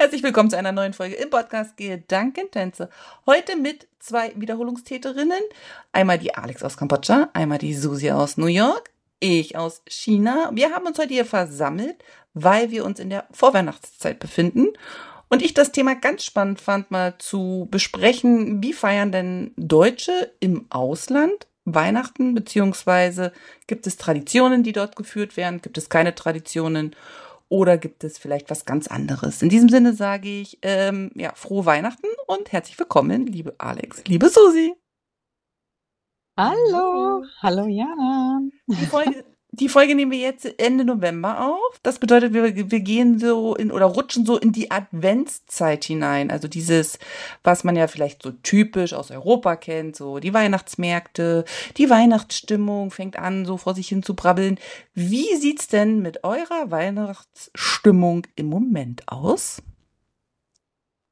Herzlich willkommen zu einer neuen Folge im Podcast Gedankentänze. Heute mit zwei Wiederholungstäterinnen. Einmal die Alex aus Kambodscha, einmal die Susi aus New York, ich aus China. Wir haben uns heute hier versammelt, weil wir uns in der Vorweihnachtszeit befinden. Und ich das Thema ganz spannend fand, mal zu besprechen, wie feiern denn Deutsche im Ausland Weihnachten, beziehungsweise gibt es Traditionen, die dort geführt werden, gibt es keine Traditionen oder gibt es vielleicht was ganz anderes? In diesem Sinne sage ich, ähm, ja, frohe Weihnachten und herzlich willkommen, liebe Alex, liebe Susi. Hallo, hallo Jana. Die Folge, die Folge nehmen wir jetzt Ende November auf. Das bedeutet, wir, wir gehen so in oder rutschen so in die Adventszeit hinein. Also dieses, was man ja vielleicht so typisch aus Europa kennt, so die Weihnachtsmärkte, die Weihnachtsstimmung fängt an, so vor sich hin zu brabbeln. Wie sieht's denn mit eurer Weihnachtsstimmung im Moment aus?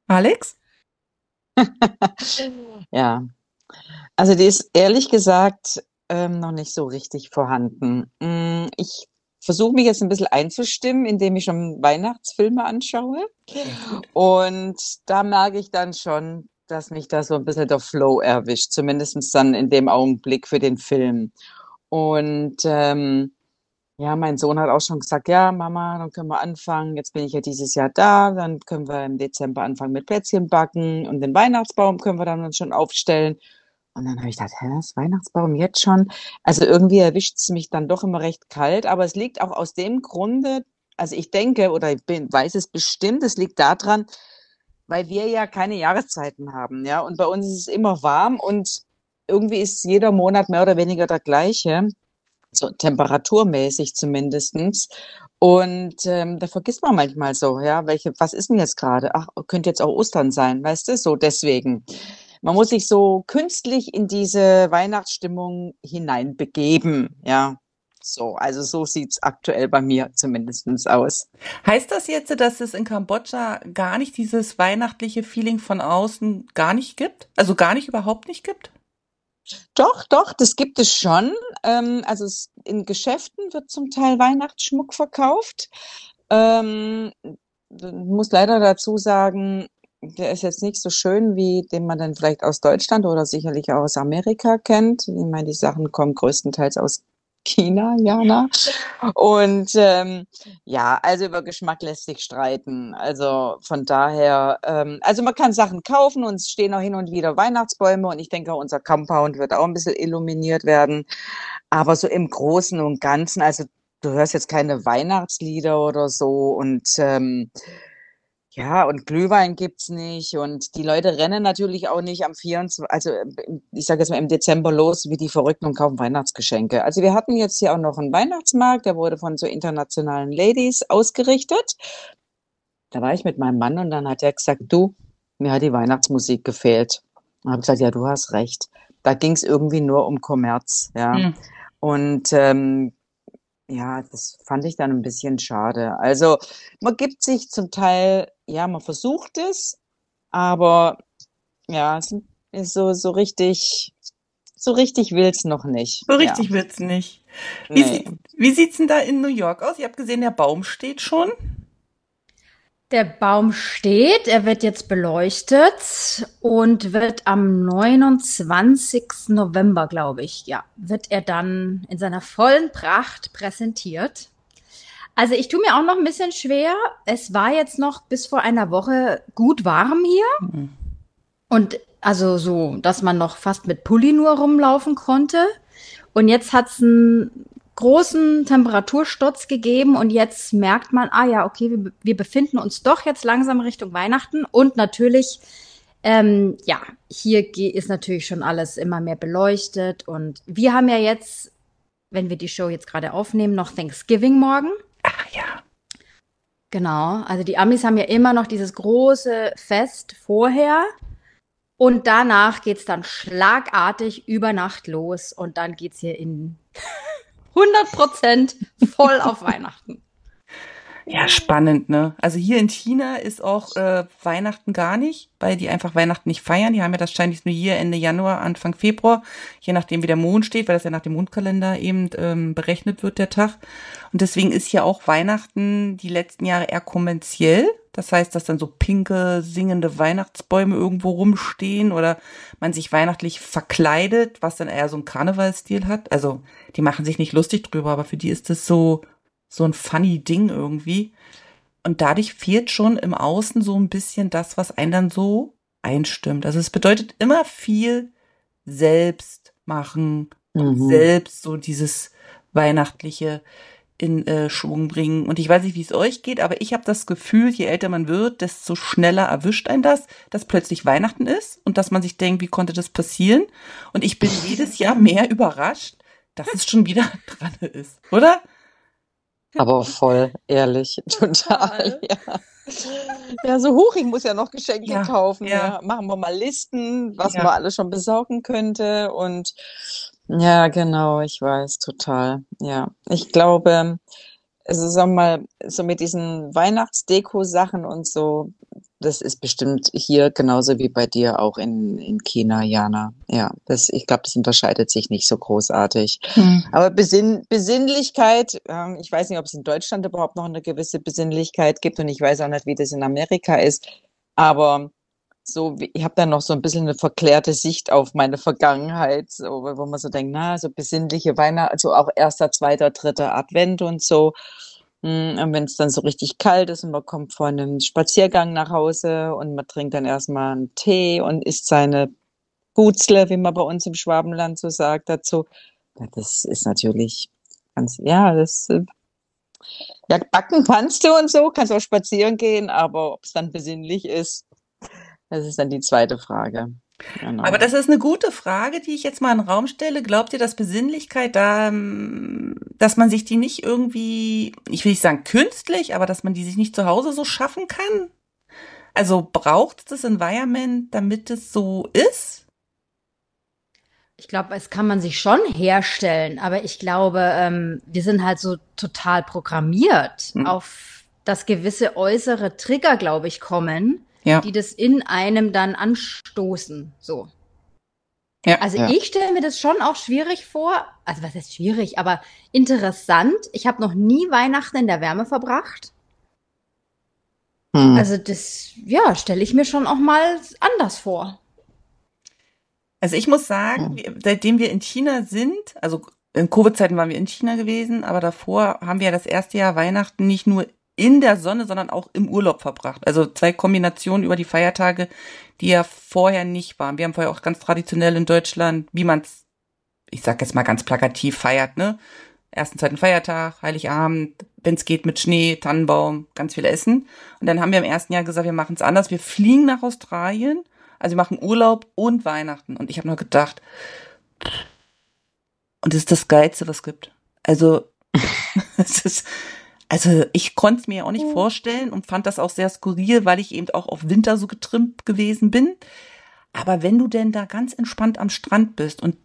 Alex? ja. Also die ist ehrlich gesagt ähm, noch nicht so richtig vorhanden. Mm, ich versuche mich jetzt ein bisschen einzustimmen, indem ich schon Weihnachtsfilme anschaue. Und da merke ich dann schon, dass mich da so ein bisschen der Flow erwischt, zumindest dann in dem Augenblick für den Film. Und ähm, ja, mein Sohn hat auch schon gesagt, ja, Mama, dann können wir anfangen. Jetzt bin ich ja dieses Jahr da, dann können wir im Dezember anfangen mit Plätzchen backen und den Weihnachtsbaum können wir dann schon aufstellen. Und dann habe ich gedacht, hä, das Weihnachtsbaum jetzt schon? Also irgendwie erwischt es mich dann doch immer recht kalt, aber es liegt auch aus dem Grunde, also ich denke oder ich bin, weiß es bestimmt, es liegt daran, weil wir ja keine Jahreszeiten haben, ja, und bei uns ist es immer warm und irgendwie ist jeder Monat mehr oder weniger der gleiche, so temperaturmäßig zumindestens. Und ähm, da vergisst man manchmal so, ja, welche, was ist denn jetzt gerade? Ach, könnte jetzt auch Ostern sein, weißt du? So deswegen man muss sich so künstlich in diese Weihnachtsstimmung hineinbegeben, ja. So, also so sieht's aktuell bei mir zumindestens aus. Heißt das jetzt, dass es in Kambodscha gar nicht dieses weihnachtliche Feeling von außen gar nicht gibt? Also gar nicht überhaupt nicht gibt? Doch, doch, das gibt es schon. Ähm, also es, in Geschäften wird zum Teil Weihnachtsschmuck verkauft. Ähm, muss leider dazu sagen, der ist jetzt nicht so schön, wie den man dann vielleicht aus Deutschland oder sicherlich auch aus Amerika kennt. Ich meine, die Sachen kommen größtenteils aus China, Jana. Und ähm, ja, also über Geschmack lässt sich streiten. Also von daher, ähm, also man kann Sachen kaufen und es stehen auch hin und wieder Weihnachtsbäume und ich denke, unser Compound wird auch ein bisschen illuminiert werden. Aber so im Großen und Ganzen, also du hörst jetzt keine Weihnachtslieder oder so und ähm, ja, und Glühwein gibt's nicht und die Leute rennen natürlich auch nicht am 24, also ich sage jetzt mal im Dezember los wie die Verrückten und kaufen Weihnachtsgeschenke. Also wir hatten jetzt hier auch noch einen Weihnachtsmarkt, der wurde von so internationalen Ladies ausgerichtet. Da war ich mit meinem Mann und dann hat er gesagt, du, mir hat die Weihnachtsmusik gefehlt. Und habe gesagt, ja, du hast recht. Da ging's irgendwie nur um Kommerz, ja. Mhm. Und ähm, ja, das fand ich dann ein bisschen schade. Also man gibt sich zum Teil, ja, man versucht es, aber ja, so, so richtig, so richtig will's noch nicht. So richtig ja. will's nicht. Wie, nee. sieht, wie sieht's denn da in New York aus? Ihr habt gesehen, der Baum steht schon. Der Baum steht, er wird jetzt beleuchtet und wird am 29. November, glaube ich, ja, wird er dann in seiner vollen Pracht präsentiert. Also ich tue mir auch noch ein bisschen schwer. Es war jetzt noch bis vor einer Woche gut warm hier. Mhm. Und also so, dass man noch fast mit Pulli nur rumlaufen konnte. Und jetzt hat es ein großen Temperatursturz gegeben und jetzt merkt man, ah ja, okay, wir, wir befinden uns doch jetzt langsam Richtung Weihnachten und natürlich, ähm, ja, hier ist natürlich schon alles immer mehr beleuchtet und wir haben ja jetzt, wenn wir die Show jetzt gerade aufnehmen, noch Thanksgiving morgen. Genau, also die Amis haben ja immer noch dieses große Fest vorher. Und danach geht's dann schlagartig über Nacht los und dann geht's hier in 100 Prozent voll auf Weihnachten. Ja, spannend, ne? Also hier in China ist auch äh, Weihnachten gar nicht, weil die einfach Weihnachten nicht feiern. Die haben ja das Chinese New Year Ende Januar, Anfang Februar, je nachdem wie der Mond steht, weil das ja nach dem Mondkalender eben ähm, berechnet wird, der Tag. Und deswegen ist hier auch Weihnachten die letzten Jahre eher kommerziell. Das heißt, dass dann so pinke, singende Weihnachtsbäume irgendwo rumstehen oder man sich weihnachtlich verkleidet, was dann eher so einen Karnevalstil hat. Also die machen sich nicht lustig drüber, aber für die ist es so so ein funny Ding irgendwie. Und dadurch fehlt schon im Außen so ein bisschen das, was einen dann so einstimmt. Also es bedeutet immer viel selbst machen und mhm. selbst so dieses weihnachtliche in äh, Schwung bringen. Und ich weiß nicht, wie es euch geht, aber ich habe das Gefühl, je älter man wird, desto schneller erwischt ein das, dass plötzlich Weihnachten ist und dass man sich denkt, wie konnte das passieren? Und ich bin jedes Jahr mehr überrascht, dass es schon wieder dran ist, oder? Aber voll, ehrlich, total, ja. Ja, so hoch, ich muss ja noch Geschenke ja, kaufen. Ja. ja. Machen wir mal Listen, was ja. man alles schon besorgen könnte. Und ja, genau, ich weiß, total. Ja, ich glaube, also sag mal, so mit diesen Weihnachtsdeko-Sachen und so, das ist bestimmt hier genauso wie bei dir auch in, in China, Jana. Ja, das, ich glaube, das unterscheidet sich nicht so großartig. Hm. Aber Besinn, Besinnlichkeit, ähm, ich weiß nicht, ob es in Deutschland überhaupt noch eine gewisse Besinnlichkeit gibt und ich weiß auch nicht, wie das in Amerika ist. Aber so, ich habe da noch so ein bisschen eine verklärte Sicht auf meine Vergangenheit, so, wo man so denkt, na, so besinnliche Weihnachten, also auch erster, zweiter, dritter Advent und so. Hm, und wenn es dann so richtig kalt ist und man kommt von einem Spaziergang nach Hause und man trinkt dann erstmal einen Tee und isst seine Gutzle, wie man bei uns im Schwabenland so sagt, dazu. Ja, das ist natürlich ganz, ja, das, äh, ja, backen kannst du und so, kannst auch spazieren gehen, aber ob es dann besinnlich ist, das ist dann die zweite Frage. Genau. Aber das ist eine gute Frage, die ich jetzt mal in den Raum stelle. Glaubt ihr, dass Besinnlichkeit da, ähm, dass man sich die nicht irgendwie, ich will nicht sagen künstlich, aber dass man die sich nicht zu Hause so schaffen kann? Also braucht es das Environment, damit es so ist? Ich glaube, es kann man sich schon herstellen, aber ich glaube, ähm, wir sind halt so total programmiert hm. auf das gewisse äußere Trigger, glaube ich, kommen ja. die das in einem dann anstoßen. So. Ja, also ja. ich stelle mir das schon auch schwierig vor. Also was ist schwierig, aber interessant. Ich habe noch nie Weihnachten in der Wärme verbracht. Hm. Also das, ja, stelle ich mir schon auch mal anders vor. Also ich muss sagen, hm. seitdem wir in China sind, also in Covid-Zeiten waren wir in China gewesen, aber davor haben wir das erste Jahr Weihnachten nicht nur in der Sonne, sondern auch im Urlaub verbracht. Also zwei Kombinationen über die Feiertage, die ja vorher nicht waren. Wir haben vorher auch ganz traditionell in Deutschland, wie man es, ich sag jetzt mal ganz plakativ, feiert, ne? Ersten, zweiten Feiertag, Heiligabend, wenn es geht mit Schnee, Tannenbaum, ganz viel Essen. Und dann haben wir im ersten Jahr gesagt, wir machen es anders. Wir fliegen nach Australien, also wir machen Urlaub und Weihnachten. Und ich habe nur gedacht, und das ist das Geilste, was es gibt. Also, es ist, also ich konnte es mir auch nicht mhm. vorstellen und fand das auch sehr skurril, weil ich eben auch auf Winter so getrimmt gewesen bin. Aber wenn du denn da ganz entspannt am Strand bist und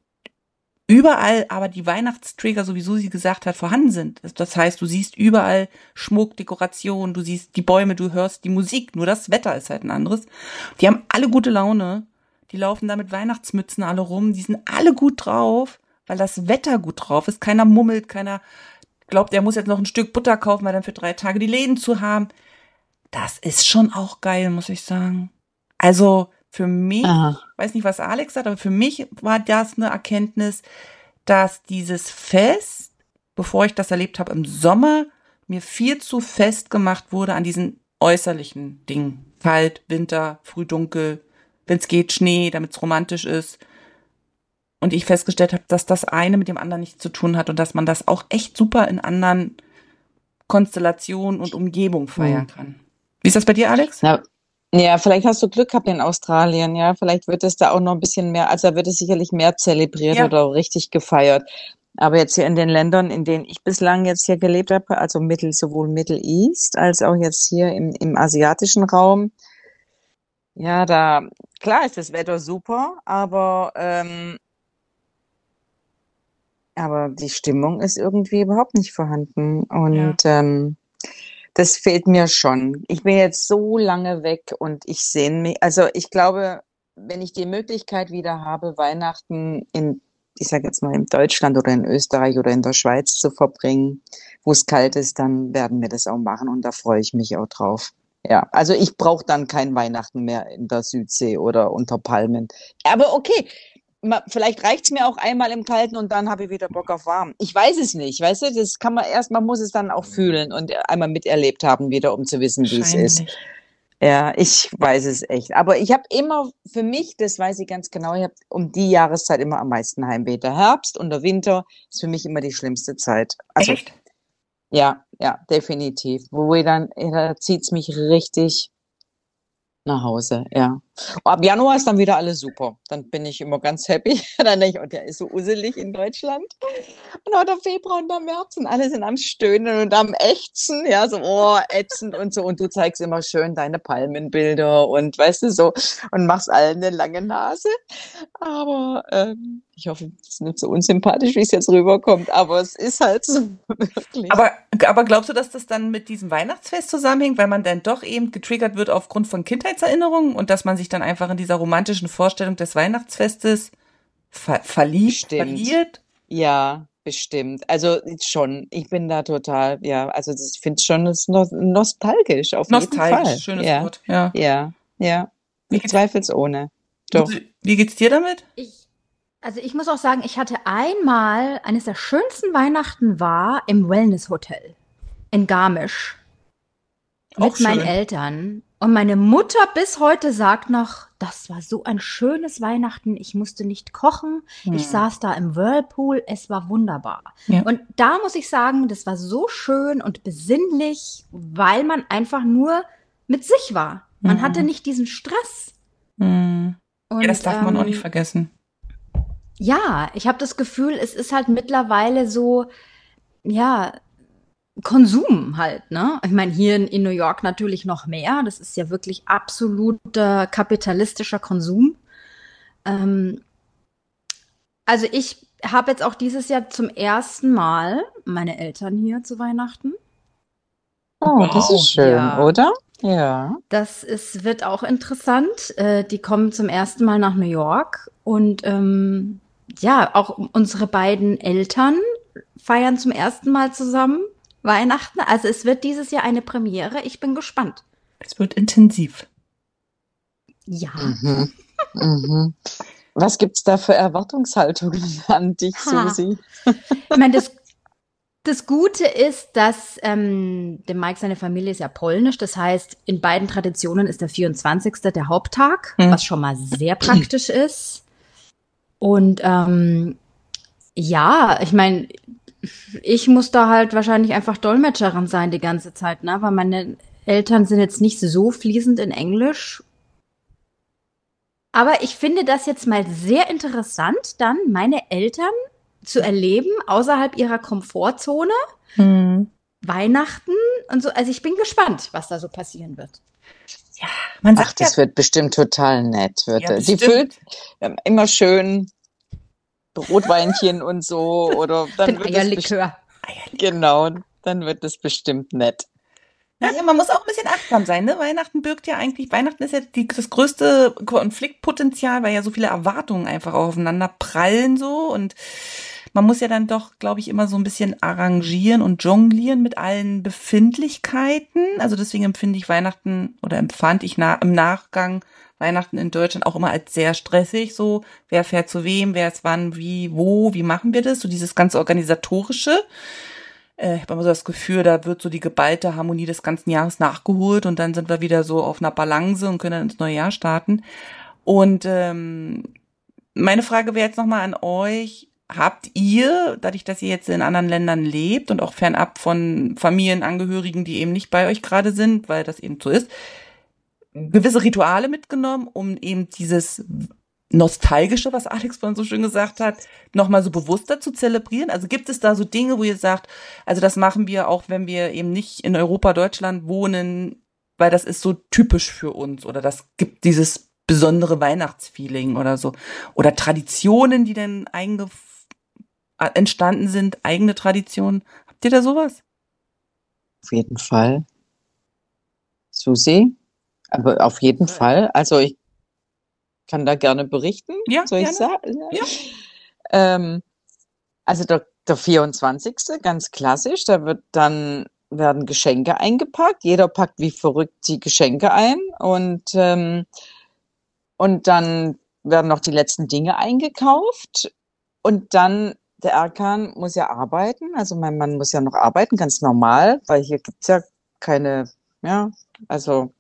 überall aber die Weihnachtsträger, so wie Susi gesagt hat, vorhanden sind. Das heißt, du siehst überall Schmuck, Dekoration, du siehst die Bäume, du hörst die Musik, nur das Wetter ist halt ein anderes. Die haben alle gute Laune, die laufen da mit Weihnachtsmützen alle rum, die sind alle gut drauf, weil das Wetter gut drauf ist, keiner mummelt, keiner glaubt, er muss jetzt noch ein Stück Butter kaufen, weil dann für drei Tage die Läden zu haben. Das ist schon auch geil, muss ich sagen. Also für mich, Aha. weiß nicht, was Alex sagt, aber für mich war das eine Erkenntnis, dass dieses Fest, bevor ich das erlebt habe im Sommer, mir viel zu fest gemacht wurde an diesen äußerlichen Dingen. Kalt, Winter, früh dunkel, wenn es geht, Schnee, damit es romantisch ist und ich festgestellt habe, dass das eine mit dem anderen nichts zu tun hat und dass man das auch echt super in anderen Konstellationen und Umgebung feiern mhm. kann. Wie ist das bei dir, Alex? Ja. Ja, vielleicht hast du Glück gehabt in Australien, ja. Vielleicht wird es da auch noch ein bisschen mehr, also da wird es sicherlich mehr zelebriert ja. oder richtig gefeiert. Aber jetzt hier in den Ländern, in denen ich bislang jetzt hier gelebt habe, also Mittel, sowohl Middle East als auch jetzt hier im, im asiatischen Raum, ja, da, klar ist das Wetter super, aber ähm, aber die Stimmung ist irgendwie überhaupt nicht vorhanden. Und ja. ähm, das fehlt mir schon. Ich bin jetzt so lange weg und ich sehne mich, also ich glaube, wenn ich die Möglichkeit wieder habe, Weihnachten in, ich sage jetzt mal in Deutschland oder in Österreich oder in der Schweiz zu verbringen, wo es kalt ist, dann werden wir das auch machen und da freue ich mich auch drauf. Ja, also ich brauche dann kein Weihnachten mehr in der Südsee oder unter Palmen. Aber okay, vielleicht reicht's mir auch einmal im Kalten und dann habe ich wieder Bock auf warm. Ich weiß es nicht, weißt du, das kann man erst, man muss es dann auch fühlen und einmal miterlebt haben wieder, um zu wissen, wie es ist. Ja, ich weiß es echt. Aber ich habe immer für mich, das weiß ich ganz genau, ich habe um die Jahreszeit immer am meisten Heimweh. Der Herbst und der Winter ist für mich immer die schlimmste Zeit. Also, echt? Ja, ja, definitiv. Wo ich dann, da zieht's mich richtig nach Hause, ja. Ab Januar ist dann wieder alles super. Dann bin ich immer ganz happy. dann denke ich, oh, der ist so uselig in Deutschland. Und der Februar und der März und alle sind am Stöhnen und am Ächzen, ja, so, oh, ätzend und so. Und du zeigst immer schön deine Palmenbilder und weißt du so und machst allen eine lange Nase. Aber ähm, ich hoffe, das ist nicht so unsympathisch, wie es jetzt rüberkommt, aber es ist halt so wirklich. Aber, aber glaubst du, dass das dann mit diesem Weihnachtsfest zusammenhängt, weil man dann doch eben getriggert wird aufgrund von Kindheitserinnerungen und dass man sich dann einfach in dieser romantischen Vorstellung des Weihnachtsfestes ver verliebt, Bestimmt. verliert? Ja, bestimmt. Also schon, ich bin da total, ja, also ich finde es schon nostalgisch auf nostalgisch, jeden Fall. schönes ja. Wort. Ja, ja, ja. zweifelsohne. Doch. Wie geht's dir damit? Ich also ich muss auch sagen, ich hatte einmal, eines der schönsten Weihnachten war im Wellness Hotel in Garmisch. Auch mit schön. meinen Eltern. Und meine Mutter bis heute sagt noch, das war so ein schönes Weihnachten. Ich musste nicht kochen. Ja. Ich saß da im Whirlpool. Es war wunderbar. Ja. Und da muss ich sagen, das war so schön und besinnlich, weil man einfach nur mit sich war. Man mhm. hatte nicht diesen Stress. Mhm. Und, ja, das darf ähm, man auch nicht ähm, vergessen. Ja, ich habe das Gefühl, es ist halt mittlerweile so, ja, Konsum halt, ne? Ich meine, hier in, in, New York natürlich noch mehr. Das ist ja wirklich absoluter kapitalistischer Konsum. Ähm, also ich habe jetzt auch dieses Jahr zum ersten Mal meine Eltern hier zu Weihnachten. Oh, wow. das ist schön, ja. oder? Ja. Das ist, wird auch interessant. Äh, die kommen zum ersten Mal nach New York und ähm, ja, auch unsere beiden Eltern feiern zum ersten Mal zusammen Weihnachten. Also es wird dieses Jahr eine Premiere. Ich bin gespannt. Es wird intensiv. Ja. Mhm. Mhm. Was gibt's da für Erwartungshaltungen an dich, ha. Susi? Ich meine, das, das Gute ist, dass ähm, der Mike seine Familie ist ja polnisch. Das heißt, in beiden Traditionen ist der 24. der Haupttag, mhm. was schon mal sehr praktisch ist. Und ähm, ja, ich meine, ich muss da halt wahrscheinlich einfach Dolmetscherin sein die ganze Zeit, ne? Weil meine Eltern sind jetzt nicht so fließend in Englisch. Aber ich finde das jetzt mal sehr interessant, dann meine Eltern zu erleben außerhalb ihrer Komfortzone. Hm. Weihnachten und so. Also ich bin gespannt, was da so passieren wird. Ja, man sagt Ach, das ja, wird bestimmt total nett. Wird ja, Sie füllt immer schön Rotweinchen und so oder dann wird Eierlikör. Genau, dann wird es bestimmt nett. Naja, man muss auch ein bisschen achtsam sein, ne? Weihnachten birgt ja eigentlich, Weihnachten ist ja die, das größte Konfliktpotenzial, weil ja so viele Erwartungen einfach aufeinander prallen so und man muss ja dann doch, glaube ich, immer so ein bisschen arrangieren und jonglieren mit allen Befindlichkeiten. Also deswegen empfinde ich Weihnachten oder empfand ich na, im Nachgang Weihnachten in Deutschland auch immer als sehr stressig. So, wer fährt zu wem, wer ist wann, wie, wo, wie machen wir das? So dieses ganze organisatorische. Äh, ich habe immer so das Gefühl, da wird so die geballte Harmonie des ganzen Jahres nachgeholt und dann sind wir wieder so auf einer Balance und können dann ins neue Jahr starten. Und ähm, meine Frage wäre jetzt nochmal an euch, habt ihr, dadurch, dass ihr jetzt in anderen Ländern lebt und auch fernab von Familienangehörigen, die eben nicht bei euch gerade sind, weil das eben so ist, gewisse Rituale mitgenommen, um eben dieses Nostalgische, was Alex vorhin so schön gesagt hat, nochmal so bewusster zu zelebrieren? Also gibt es da so Dinge, wo ihr sagt, also das machen wir auch, wenn wir eben nicht in Europa, Deutschland wohnen, weil das ist so typisch für uns oder das gibt dieses besondere Weihnachtsfeeling oder so. Oder Traditionen, die dann entstanden sind, eigene Traditionen. Habt ihr da sowas? Auf jeden Fall. Susi? Aber auf jeden Fall. Also ich kann da gerne berichten. Ja, Soll ich gerne. sagen? Ja. Ähm, also der, der 24. ganz klassisch, da wird dann werden Geschenke eingepackt. Jeder packt wie verrückt die Geschenke ein und ähm, und dann werden noch die letzten Dinge eingekauft und dann der Erkan muss ja arbeiten, also mein Mann muss ja noch arbeiten, ganz normal, weil hier gibt's ja keine, ja, also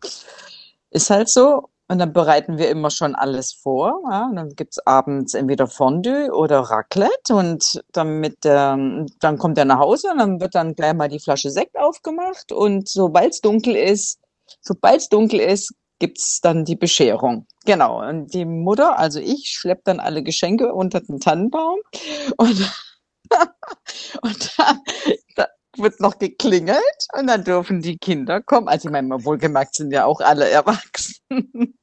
ist halt so. Und dann bereiten wir immer schon alles vor. Ja? Und dann gibt's abends entweder Fondue oder Raclette. Und dann, mit der, dann kommt er nach Hause und dann wird dann gleich mal die Flasche Sekt aufgemacht. Und sobald's dunkel ist, sobald's dunkel ist, gibt's dann die Bescherung. Genau. Und die Mutter, also ich, schleppt dann alle Geschenke unter den Tannenbaum. Und, und da wird noch geklingelt und dann dürfen die Kinder kommen. Also ich meine, wohlgemerkt sind ja auch alle erwachsen.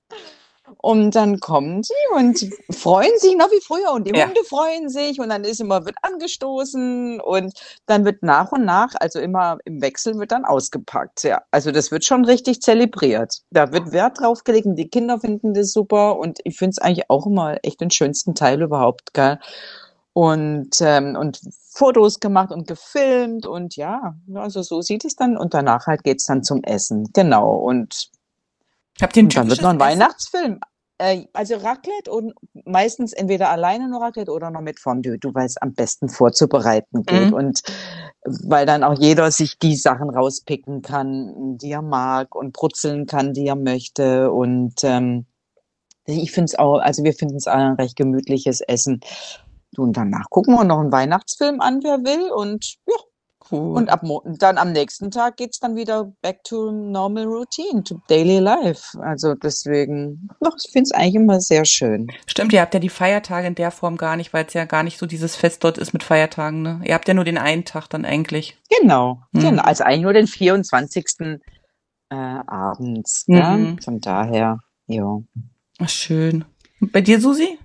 Und dann kommen sie und freuen sich noch wie früher und die Ja. Hunde freuen sich und dann ist immer, wird angestoßen und dann wird nach und nach, also immer im Wechsel wird dann ausgepackt. Ja, also das wird schon richtig zelebriert. Da wird Wert drauf gelegt und die Kinder finden das super und ich finde es eigentlich auch immer echt den schönsten Teil überhaupt, gell? Und, ähm, und Fotos gemacht und gefilmt und ja, also so sieht es dann und danach halt geht's dann zum Essen. Genau. Und Habt ihr und dann wird noch ein Essen? Weihnachtsfilm. Äh, also Raclette und meistens entweder alleine nur Raclette oder noch mit Fondue, du weil es am besten vorzubereiten geht. Mhm. Und weil dann auch jeder sich die Sachen rauspicken kann, die er mag und brutzeln kann, die er möchte. Und ähm, ich finde es auch, also wir finden es ein recht gemütliches Essen. Und danach gucken wir noch einen Weihnachtsfilm an, wer will. Und ja, Cool. und ab dann am nächsten Tag geht's dann wieder back to normal routine, to daily life. Also deswegen, doch, ich finde es eigentlich immer sehr schön. Stimmt, ihr habt ja die Feiertage in der Form gar nicht, weil es ja gar nicht so dieses Fest dort ist mit Feiertagen, ne? Ihr habt ja nur den einen Tag dann eigentlich. Genau, Mhm. genau. Also eigentlich nur den 24. Äh, abends. Ja? Mhm. Von daher, ja. Schön. Und bei dir, Susi?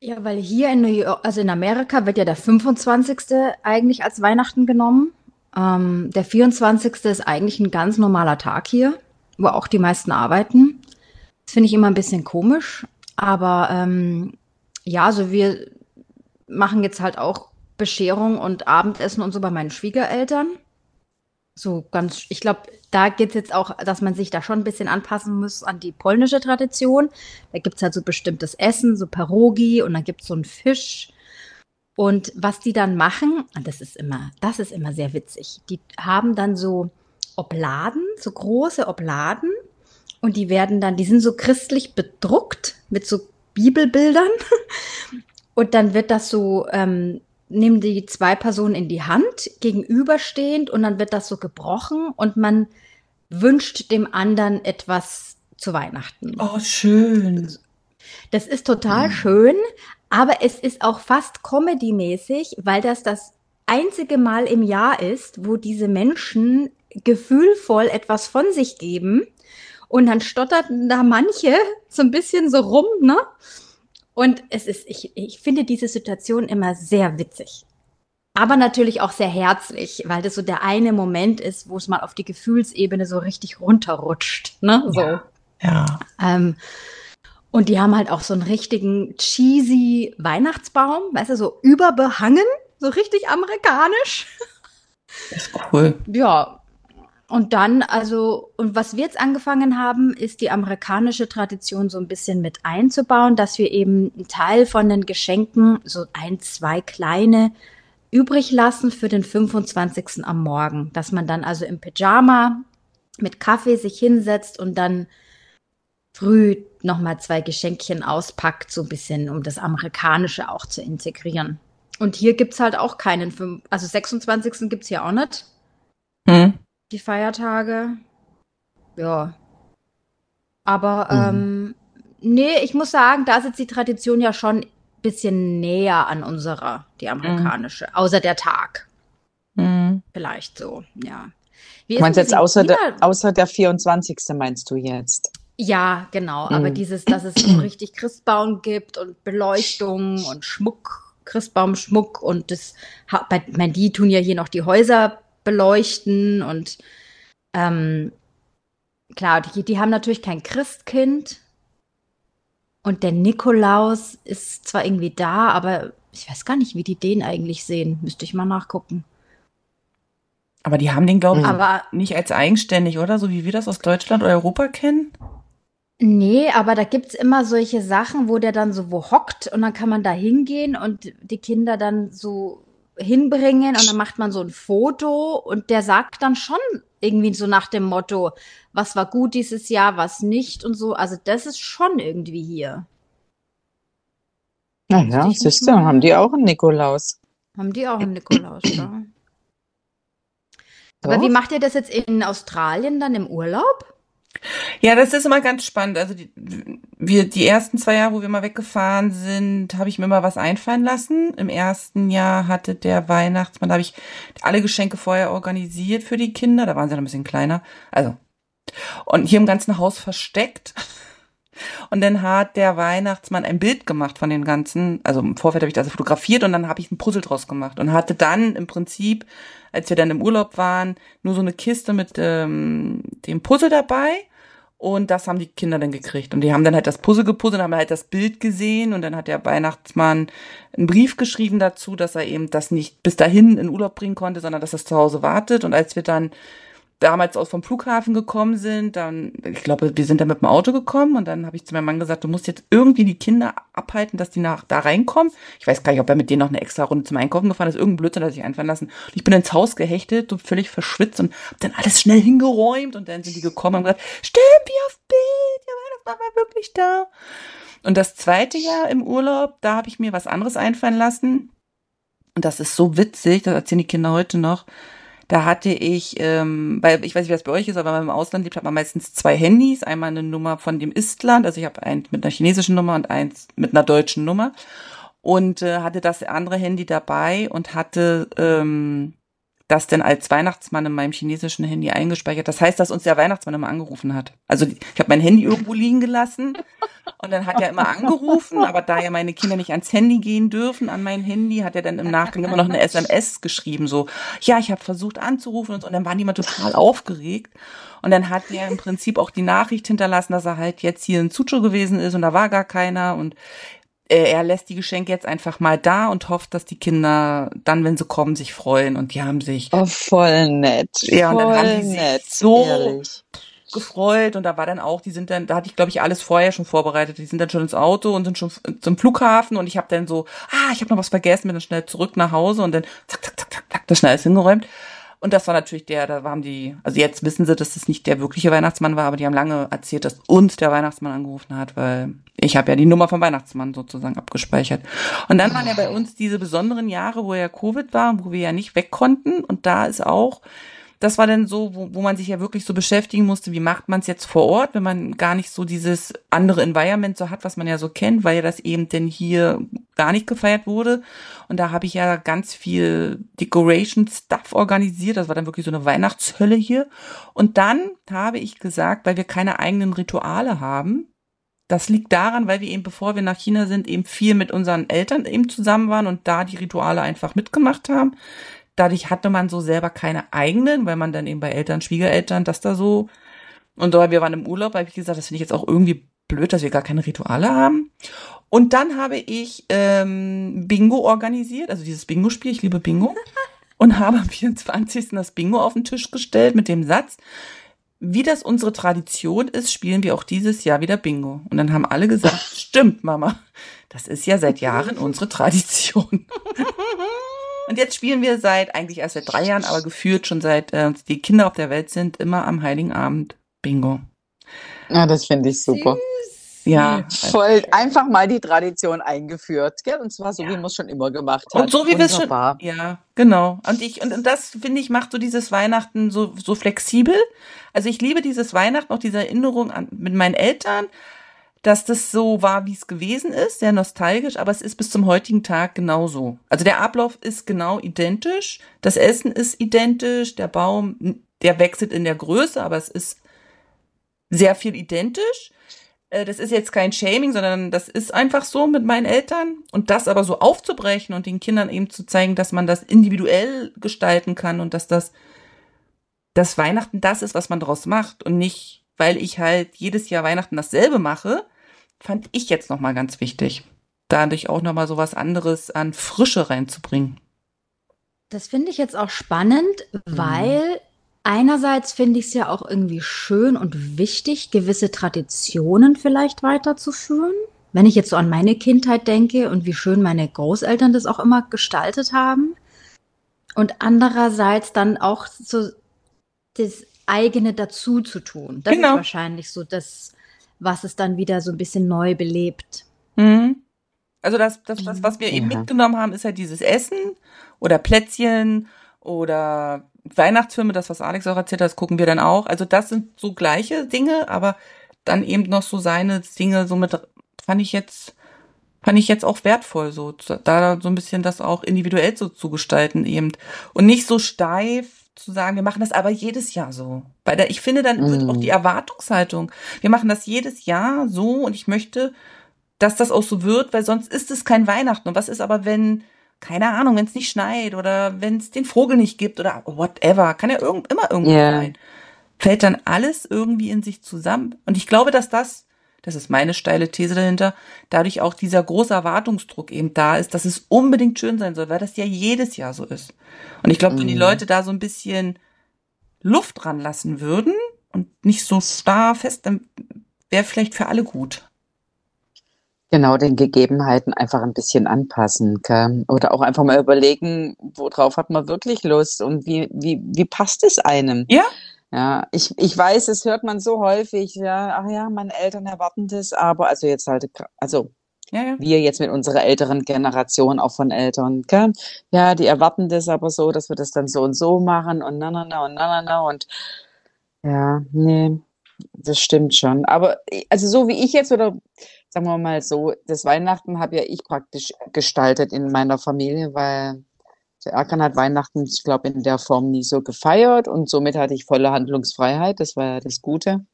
Ja, weil hier in New York, also in Amerika wird ja der 25. eigentlich als Weihnachten genommen. Ähm, der 24. ist eigentlich ein ganz normaler Tag hier, wo auch die meisten arbeiten. Das finde ich immer ein bisschen komisch. Aber ähm, ja, also wir machen jetzt halt auch Bescherung und Abendessen und so bei meinen Schwiegereltern. So ganz, ich glaube, da geht's jetzt auch, dass man sich da schon ein bisschen anpassen muss an die polnische Tradition. Da gibt's halt so bestimmtes Essen, so Pierogi und dann gibt's so einen Fisch. Und was die dann machen, das ist immer, das ist immer sehr witzig. Die haben dann so Obladen, so große Obladen und die werden dann, die sind so christlich bedruckt mit so Bibelbildern und dann wird das so, ähm, nehmen die zwei Personen in die Hand gegenüberstehend und dann wird das so gebrochen und man wünscht dem anderen etwas zu Weihnachten. Oh, schön. Das ist total schön, aber es ist auch fast Comedy-mäßig, weil das das einzige Mal im Jahr ist, wo diese Menschen gefühlvoll etwas von sich geben. Und dann stotterten da manche so ein bisschen so rum, ne? Und es ist, ich, ich finde diese Situation immer sehr witzig. Aber natürlich auch sehr herzlich, weil das so der eine Moment ist, wo es mal auf die Gefühlsebene so richtig runterrutscht, ne? So. Ja. Ja. Ähm, und die haben halt auch so einen richtigen cheesy Weihnachtsbaum, weißt du, so überbehangen, so richtig amerikanisch. Das ist cool. Ja. Und dann, also, und was wir jetzt angefangen haben, ist die amerikanische Tradition so ein bisschen mit einzubauen, dass wir eben einen Teil von den Geschenken, so ein, zwei kleine, übrig lassen für den 25. am Morgen. Dass man dann also im Pyjama mit Kaffee sich hinsetzt und dann früh nochmal zwei Geschenkchen auspackt, so ein bisschen, um das Amerikanische auch zu integrieren. Und hier gibt's halt auch keinen, also 26. gibt's hier auch nicht, Hm. Die Feiertage. Ja. Aber, Mhm. ähm, nee, ich muss sagen, da ist jetzt die Tradition ja schon ein bisschen näher an unserer, die amerikanische, außer der Tag. Hm. Vielleicht so, ja. Wie meinst jetzt außer der, außer der 24. meinst du jetzt? Ja, genau. Aber Mhm. dieses, dass es so richtig Christbaum gibt und Beleuchtung und Schmuck, Christbaumschmuck und das, bei, mein, die tun ja hier noch die Häuser beleuchten und ähm, klar, die, die haben natürlich kein Christkind und der Nikolaus ist zwar irgendwie da, aber ich weiß gar nicht, wie die den eigentlich sehen. Müsste ich mal nachgucken. Aber die haben den, glaube ich, aber, nicht als eigenständig, oder? So wie wir das aus Deutschland oder Europa kennen. Nee, aber da gibt's immer solche Sachen, wo der dann so wo hockt und dann kann man da hingehen und die Kinder dann so hinbringen und dann macht man so ein Foto und der sagt dann schon irgendwie so nach dem Motto, was war gut dieses Jahr, was nicht und so. Also das ist schon irgendwie hier. Naja, siehst du, haben die auch einen Nikolaus. Haben die auch einen Nikolaus, ja. Aber wie macht ihr das jetzt in Australien dann im Urlaub? Ja, das ist immer ganz spannend. Also die, wir die ersten zwei Jahre, wo wir mal weggefahren sind, habe ich mir immer was einfallen lassen. Im ersten Jahr hatte der Weihnachtsmann, da habe ich alle Geschenke vorher organisiert für die Kinder. Da waren sie noch ein bisschen kleiner. Also und hier im ganzen Haus versteckt. Und dann hat der Weihnachtsmann ein Bild gemacht von den ganzen, also im Vorfeld habe ich das fotografiert und dann habe ich ein Puzzle draus gemacht und hatte dann im Prinzip, als wir dann im Urlaub waren, nur so eine Kiste mit ähm, dem Puzzle dabei und das haben die Kinder dann gekriegt. Und die haben dann halt das Puzzle gepuzzelt, haben halt das Bild gesehen und dann hat der Weihnachtsmann einen Brief geschrieben dazu, dass er eben das nicht bis dahin in Urlaub bringen konnte, sondern dass das zu Hause wartet. Und als wir dann damals aus vom Flughafen gekommen sind, dann, ich glaube, wir sind dann mit dem Auto gekommen und dann habe ich zu meinem Mann gesagt, du musst jetzt irgendwie die Kinder abhalten, dass die nach da reinkommen. Ich weiß gar nicht, ob er mit denen noch eine extra Runde zum Einkaufen gefahren ist, irgendein Blödsinn hat sich einfallen lassen. Und ich bin ins Haus gehechtet, so völlig verschwitzt und hab dann alles schnell hingeräumt und dann sind die gekommen und gesagt, stimmt, wie auf Bild, ja, das war wirklich da. Und das zweite Jahr im Urlaub, da habe ich mir was anderes einfallen lassen. Und das ist so witzig, das erzählen die Kinder heute noch da hatte ich, ähm, weil ich weiß nicht, wie das bei euch ist, aber wenn man im Ausland lebt, hat man meistens zwei Handys. Einmal eine Nummer von dem Istland, also ich habe eins mit einer chinesischen Nummer und eins mit einer deutschen Nummer. Und äh, hatte das andere Handy dabei und hatte ähm, das denn als Weihnachtsmann in meinem chinesischen Handy eingespeichert. Das heißt, dass uns der Weihnachtsmann immer angerufen hat. Also ich habe mein Handy irgendwo liegen gelassen und dann hat er immer angerufen, aber da ja meine Kinder nicht ans Handy gehen dürfen, an mein Handy, hat er dann im Nachgang immer noch eine SMS geschrieben, so, ja, ich habe versucht anzurufen und, so. und dann waren die immer total aufgeregt. Und dann hat er im Prinzip auch die Nachricht hinterlassen, dass er halt jetzt hier in Sucho gewesen ist und da war gar keiner und er lässt die Geschenke jetzt einfach mal da und hofft, dass die Kinder dann, wenn sie kommen, sich freuen. Und die haben sich. Oh, voll nett. Ja, voll und dann haben die nett, sich so ehrlich. gefreut. Und da war dann auch, die sind dann, da hatte ich, glaube ich, alles vorher schon vorbereitet. Die sind dann schon ins Auto und sind schon zum Flughafen. Und ich habe dann so, ah, ich habe noch was vergessen, bin dann schnell zurück nach Hause und dann zack, zack, zack, zack, zack, das schnell alles hingeräumt. Und das war natürlich der, da waren die, also jetzt wissen sie, dass das nicht der wirkliche Weihnachtsmann war, aber die haben lange erzählt, dass uns der Weihnachtsmann angerufen hat, weil ich habe ja die Nummer vom Weihnachtsmann sozusagen abgespeichert. Und dann waren ja bei uns diese besonderen Jahre, wo ja Covid war, wo wir ja nicht weg konnten. Und da ist auch das war dann so, wo, wo man sich ja wirklich so beschäftigen musste, wie macht man es jetzt vor Ort, wenn man gar nicht so dieses andere Environment so hat, was man ja so kennt, weil ja das eben denn hier gar nicht gefeiert wurde. Und da habe ich ja ganz viel Decoration-Stuff organisiert. Das war dann wirklich so eine Weihnachtshölle hier. Und dann habe ich gesagt, weil wir keine eigenen Rituale haben, das liegt daran, weil wir eben, bevor wir nach China sind, eben viel mit unseren Eltern eben zusammen waren und da die Rituale einfach mitgemacht haben dadurch hatte man so selber keine eigenen, weil man dann eben bei Eltern, Schwiegereltern, das da so. Und so, wir waren im Urlaub, habe ich gesagt, das finde ich jetzt auch irgendwie blöd, dass wir gar keine Rituale haben. Und dann habe ich ähm, Bingo organisiert, also dieses Bingo-Spiel, ich liebe Bingo. Und habe am 24. das Bingo auf den Tisch gestellt mit dem Satz, wie das unsere Tradition ist, spielen wir auch dieses Jahr wieder Bingo. Und dann haben alle gesagt, stimmt, Mama, das ist ja seit Jahren unsere Tradition. Und jetzt spielen wir seit, eigentlich erst seit drei Jahren, aber gefühlt schon seit äh, die Kinder auf der Welt sind, immer am Heiligen Abend Bingo. Ja, das finde ich super. Süß. Ja. Voll einfach mal die Tradition eingeführt, gell? Und zwar so, Ja. wie man es schon immer gemacht hat. Und so wie wir es schon. Ja, genau. Und ich, und, und das, finde ich, macht so dieses Weihnachten so, so flexibel. Also ich liebe dieses Weihnachten, auch diese Erinnerung an, mit meinen Eltern, dass das so war, wie es gewesen ist, sehr nostalgisch, aber es ist bis zum heutigen Tag genauso. Also der Ablauf ist genau identisch, das Essen ist identisch, der Baum, der wechselt in der Größe, aber es ist sehr viel identisch. äh, das ist jetzt kein Shaming, sondern das ist einfach so mit meinen Eltern. Und das aber so aufzubrechen und den Kindern eben zu zeigen, dass man das individuell gestalten kann und dass das, dass Weihnachten das ist, was man daraus macht und nicht, weil ich halt jedes Jahr Weihnachten dasselbe mache, fand ich jetzt nochmal ganz wichtig. Dadurch auch nochmal so was anderes an Frische reinzubringen. Das finde ich jetzt auch spannend, weil einerseits finde ich es ja auch irgendwie schön und wichtig, gewisse Traditionen vielleicht weiterzuführen. Wenn ich jetzt so an meine Kindheit denke und wie schön meine Großeltern das auch immer gestaltet haben. Und andererseits dann auch so das eigene dazu zu tun. Das Genau. ist wahrscheinlich so das, was es dann wieder so ein bisschen neu belebt. Mhm. Also das, das, das, was wir eben Ja. mitgenommen haben, ist halt dieses Essen oder Plätzchen oder Weihnachtsfilme, das, was Alex auch erzählt hat, das gucken wir dann auch. Also das sind so gleiche Dinge, aber dann eben noch so seine Dinge, so mit, fand ich jetzt, fand ich jetzt auch wertvoll, so, da so ein bisschen das auch individuell so zu gestalten eben. Und nicht so steif zu sagen, wir machen das aber jedes Jahr so. Weil da, ich finde, dann wird Mm. auch die Erwartungshaltung, wir machen das jedes Jahr so und ich möchte, dass das auch so wird, weil sonst ist es kein Weihnachten. Und was ist aber, wenn, keine Ahnung, wenn es nicht schneit oder wenn es den Vogel nicht gibt oder whatever, kann ja irgend, immer irgendwo Ja. sein. Fällt dann alles irgendwie in sich zusammen. Und ich glaube, dass das, das ist meine steile These dahinter, dadurch auch dieser große Erwartungsdruck eben da ist, dass es unbedingt schön sein soll, weil das ja jedes Jahr so ist. Und ich glaube, wenn die Mhm. Leute da so ein bisschen Luft dran lassen würden und nicht so starr fest, dann wäre vielleicht für alle gut. Genau, den Gegebenheiten einfach ein bisschen anpassen, gell? Oder auch einfach mal überlegen, worauf hat man wirklich Lust und wie, wie, wie passt es einem? Ja. Ja, ich, ich weiß, das hört man so häufig, ja, ach ja, meine Eltern erwarten das, aber also jetzt halt, also Ja, ja. wir jetzt mit unserer älteren Generation auch von Eltern, gell? Ja, die erwarten das aber so, dass wir das dann so und so machen und na, na, na und na, na, na und ja, nee, das stimmt schon. Aber also so wie ich jetzt oder sagen wir mal so, das Weihnachten habe ja ich praktisch gestaltet in meiner Familie, weil Erkan hat Weihnachten, ich glaube, in der Form nie so gefeiert und somit hatte ich volle Handlungsfreiheit. Das war ja das Gute.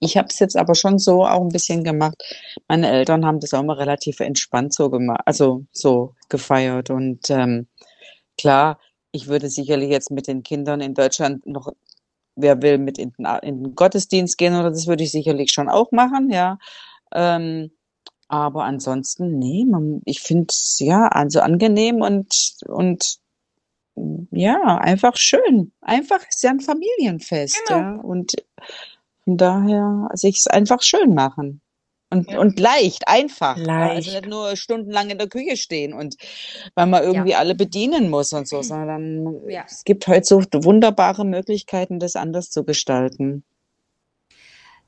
Ich habe es jetzt aber schon so auch ein bisschen gemacht. Meine Eltern haben das auch mal relativ entspannt so gemacht, also so gefeiert. Und ähm, klar, ich würde sicherlich jetzt mit den Kindern in Deutschland noch, wer will, mit in den, in den Gottesdienst gehen oder das würde ich sicherlich schon auch machen, ja. Ähm, aber ansonsten, nee, man, ich finde es ja also angenehm und, und ja, einfach schön. Einfach ist ja ein Familienfest, Genau. ja. Und von daher sich es einfach schön machen. Und, Ja. und leicht, einfach. ja. Also Leicht. nicht nur stundenlang in der Küche stehen und weil man irgendwie alle bedienen muss und so, sondern Ja. es gibt heute so wunderbare Möglichkeiten, das anders zu gestalten.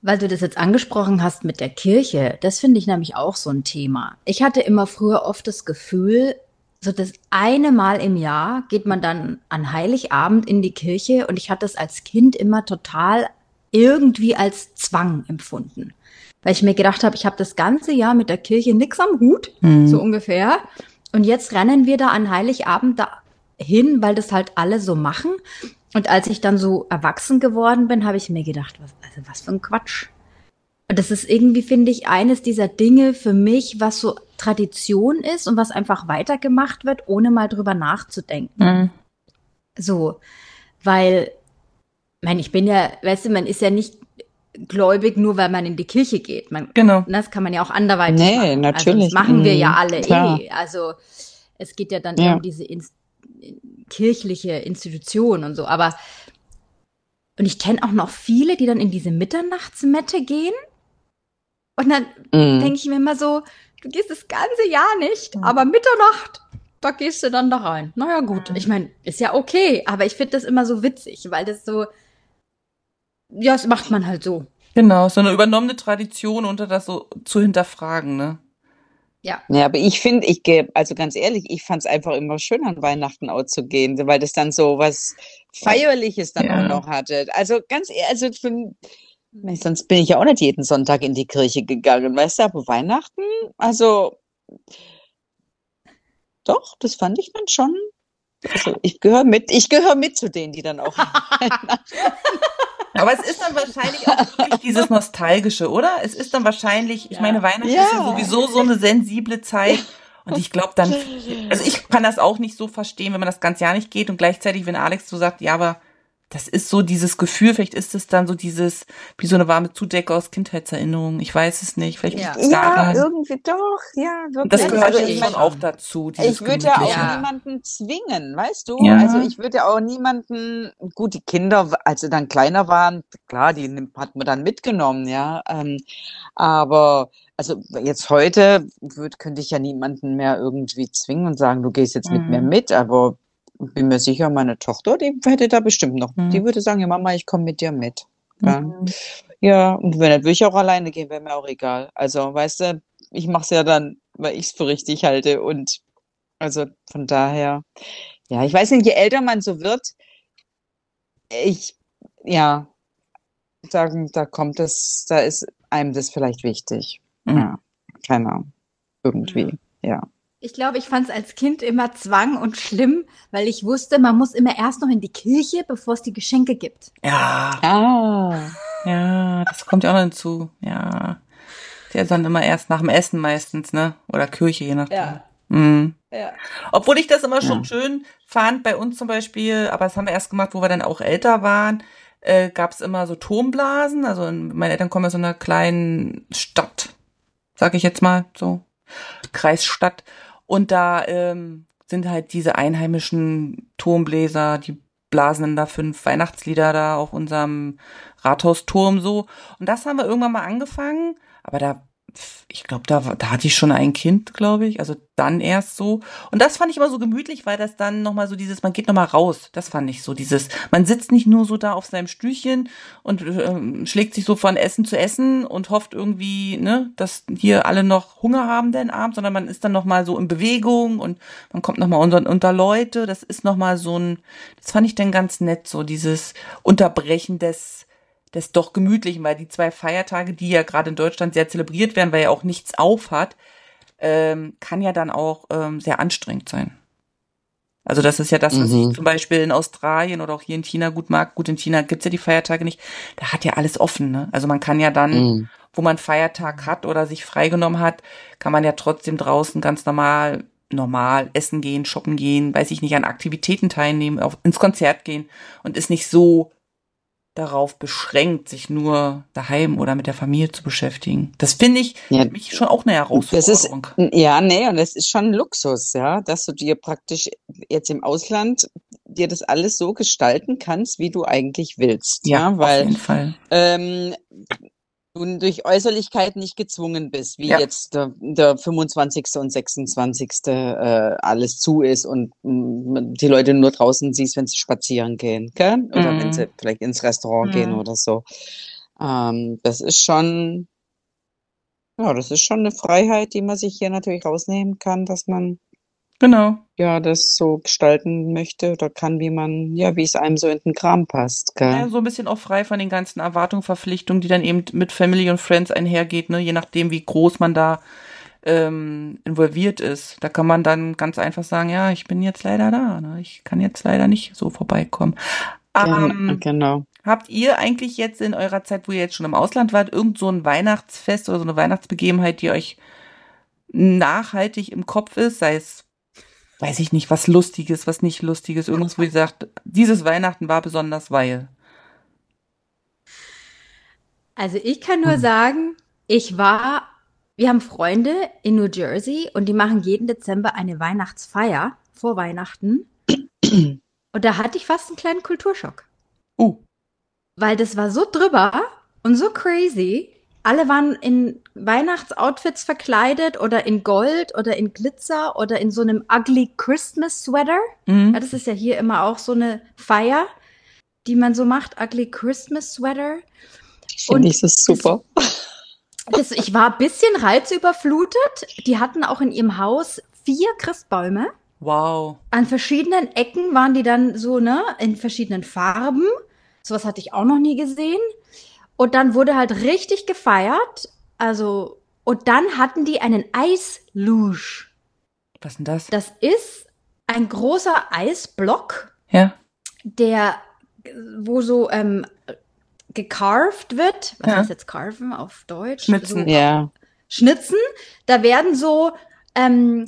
Weil du das jetzt angesprochen hast mit der Kirche, das finde ich nämlich auch so ein Thema. Ich hatte immer früher oft das Gefühl, so das eine Mal im Jahr geht man dann an Heiligabend in die Kirche und ich hatte es als Kind immer total irgendwie als Zwang empfunden. Weil ich mir gedacht habe, ich habe das ganze Jahr mit der Kirche nix am Hut, Mhm. so ungefähr. Und jetzt rennen wir da an Heiligabend da hin, weil das halt alle so machen. Und als ich dann so erwachsen geworden bin, habe ich mir gedacht, was, also was für ein Quatsch. Und das ist irgendwie, finde ich, eines dieser Dinge für mich, was so Tradition ist und was einfach weitergemacht wird, ohne mal drüber nachzudenken. Mhm. So, weil, ich meine, ich bin ja, weißt du, man ist ja nicht gläubig, nur weil man in die Kirche geht. Man, Genau. das kann man ja auch anderweitig Nee, machen. Also natürlich. das machen wir ja Mhm, alle klar. eh. Also es geht ja dann Ja. um diese Inst kirchliche Institution und so. Aber und ich kenne auch noch viele, die dann in diese Mitternachtsmette gehen. Und dann Mhm. denke ich mir immer so, du gehst das ganze Jahr nicht, aber Mitternacht, da gehst du dann da rein. Naja, gut. Ich meine, ist ja okay, aber ich finde das immer so witzig, weil das so, ja, das macht man halt so. Genau, so eine übernommene Tradition, unter das so zu hinterfragen, ne? Ja. Ja, aber ich finde, ich gehe, also ganz ehrlich, ich fand es einfach immer schön, an Weihnachten auch zu gehen, weil das dann so was Feierliches dann Ja. auch noch hatte. Also ganz ehrlich, also für, sonst bin ich ja auch nicht jeden Sonntag in die Kirche gegangen, weißt du, aber Weihnachten, also doch, das fand ich dann schon. Also ich gehöre mit, ich gehöre mit zu denen, die dann auch Aber es ist dann wahrscheinlich auch wirklich dieses Nostalgische, oder? Es ist dann wahrscheinlich, ich Ja. meine, Weihnachten Ja. ist ja sowieso so eine sensible Zeit. Und ich glaube dann, also ich kann das auch nicht so verstehen, wenn man das ganze Jahr nicht geht und gleichzeitig, wenn Alex so sagt, ja, aber das ist so dieses Gefühl, vielleicht ist es dann so dieses, wie so eine warme Zudecke aus Kindheitserinnerungen. Ich weiß es nicht. Vielleicht Ja. Ja, irgendwie doch, ja, wirklich. Das gehört also ich auch dazu. dieses Ich würde ja auch. Ja. niemanden zwingen, weißt du? Ja. Also ich würde ja auch niemanden, gut, die Kinder, als sie dann kleiner waren, klar, die hat man dann mitgenommen, ja. Ähm, aber also jetzt heute würd, könnte ich ja niemanden mehr irgendwie zwingen und sagen, du gehst jetzt mit mir Mhm. mit, aber bin mir sicher, meine Tochter, die hätte da bestimmt noch, Mhm. die würde sagen, ja Mama, ich komme mit dir mit. Ja. Mhm. Ja, und wenn nicht, würde ich auch alleine gehen, wäre mir auch egal. Also, weißt du, ich mache es ja dann, weil ich es für richtig halte. Und also von daher, ja, ich weiß nicht, je älter man so wird, ich, ja, sagen, da kommt es, da ist einem das vielleicht wichtig. Mhm. Ja, keine Ahnung. Irgendwie, ja. Ich glaube, ich fand es als Kind immer Zwang und schlimm, weil ich wusste, man muss immer erst noch in die Kirche, bevor es die Geschenke gibt. Ja, Ah, ja, das kommt ja auch noch hinzu. Ja. Der dann immer erst nach dem Essen meistens, ne? Oder Kirche, je nachdem. Mhm. ja. Obwohl ich das immer schon Ja. schön fand, bei uns zum Beispiel, aber das haben wir erst gemacht, wo wir dann auch älter waren, äh, gab es immer so Turmblasen. Also in- meine Eltern kommen aus einer kleinen Stadt, sag ich jetzt mal, so Kreisstadt. Und da ähm, sind halt diese einheimischen Turmbläser, die blasen dann da fünf Weihnachtslieder da auf unserem Rathausturm so. Und das haben wir irgendwann mal angefangen, aber da, ich glaube, da, da hatte ich schon ein Kind, glaube ich, also dann erst so. Und das fand ich immer so gemütlich, weil das dann nochmal so dieses, man geht nochmal raus, das fand ich so, dieses, man sitzt nicht nur so da auf seinem Stühlchen und ähm, schlägt sich so von Essen zu Essen und hofft irgendwie, ne, dass hier alle noch Hunger haben den Abend, sondern man ist dann nochmal so in Bewegung und man kommt nochmal unter, unter Leute, das ist nochmal so ein, das fand ich dann ganz nett, so dieses Unterbrechen des, des doch Gemütlichen, weil die zwei Feiertage, die ja gerade in Deutschland sehr zelebriert werden, weil ja auch nichts auf hat, ähm, kann ja dann auch ähm, sehr anstrengend sein. Also das ist ja das, was Mhm. ich zum Beispiel in Australien oder auch hier in China gut mag. Gut, in China gibt's ja die Feiertage nicht. Da hat ja alles offen. Ne? Also man kann ja dann, mm, wo man Feiertag hat oder sich freigenommen hat, kann man ja trotzdem draußen ganz normal, normal essen gehen, shoppen gehen, weiß ich nicht, an Aktivitäten teilnehmen, auf, ins Konzert gehen und ist nicht so darauf beschränkt, sich nur daheim oder mit der Familie zu beschäftigen. Das finde ich Ja. für mich schon auch eine Das ist, Herausforderung. ja, nee, und das ist schon ein Luxus, ja, dass du dir praktisch jetzt im Ausland dir das alles so gestalten kannst, wie du eigentlich willst, ja, auf weil jeden Fall. ähm, du durch Äußerlichkeiten nicht gezwungen bist, wie Ja. jetzt der, der 25. und 26. Äh, alles zu ist und mm, die Leute nur draußen siehst, wenn sie spazieren gehen, gell? Oder Mhm. wenn sie vielleicht ins Restaurant gehen Mhm. oder so. Ähm, das ist schon, ja, das ist schon eine Freiheit, die man sich hier natürlich rausnehmen kann, dass man Genau. ja das so gestalten möchte oder kann, wie man, ja, wie es einem so in den Kram passt, gell? Ja, so ein bisschen auch frei von den ganzen Erwartungen, Verpflichtungen, die dann eben mit Family und Friends einhergeht, ne? je nachdem, wie groß man da ähm, involviert ist. Da kann man dann ganz einfach sagen, ja, ich bin jetzt leider da, ne? ich kann jetzt leider nicht so vorbeikommen. Ähm, genau. Habt ihr eigentlich jetzt in eurer Zeit, wo ihr jetzt schon im Ausland wart, irgend so ein Weihnachtsfest oder so eine Weihnachtsbegebenheit, die euch nachhaltig im Kopf ist, sei es, weiß ich nicht, was Lustiges, was nicht Lustiges, irgendwas, wo ihr sagt, dieses Weihnachten war besonders, weil. Also ich kann nur Hm. sagen, ich war, wir haben Freunde in New Jersey und die machen jeden Dezember eine Weihnachtsfeier vor Weihnachten. Und da hatte ich fast einen kleinen Kulturschock. Uh, Weil das war so drüber und so crazy. Alle waren in Weihnachtsoutfits verkleidet oder in Gold oder in Glitzer oder in so einem ugly Christmas Sweater. mhm. Ja, das ist ja hier immer auch so eine Feier, die man so macht, ugly Christmas Sweater. Und Finde ich das super. Das, ich war ein bisschen reizüberflutet. Die hatten auch in ihrem Haus vier Christbäume. wow. An verschiedenen Ecken waren die dann so, ne, in verschiedenen Farben. Sowas hatte ich auch noch nie gesehen. Und dann wurde halt richtig gefeiert. Also, und dann hatten die einen Eisluge. Was denn das? Das ist ein großer Eisblock, Ja. der, wo so ähm, gecarved wird. Was Ja. heißt jetzt carven auf Deutsch? Schnitzen. So, Ja. Schnitzen. Da werden so ähm,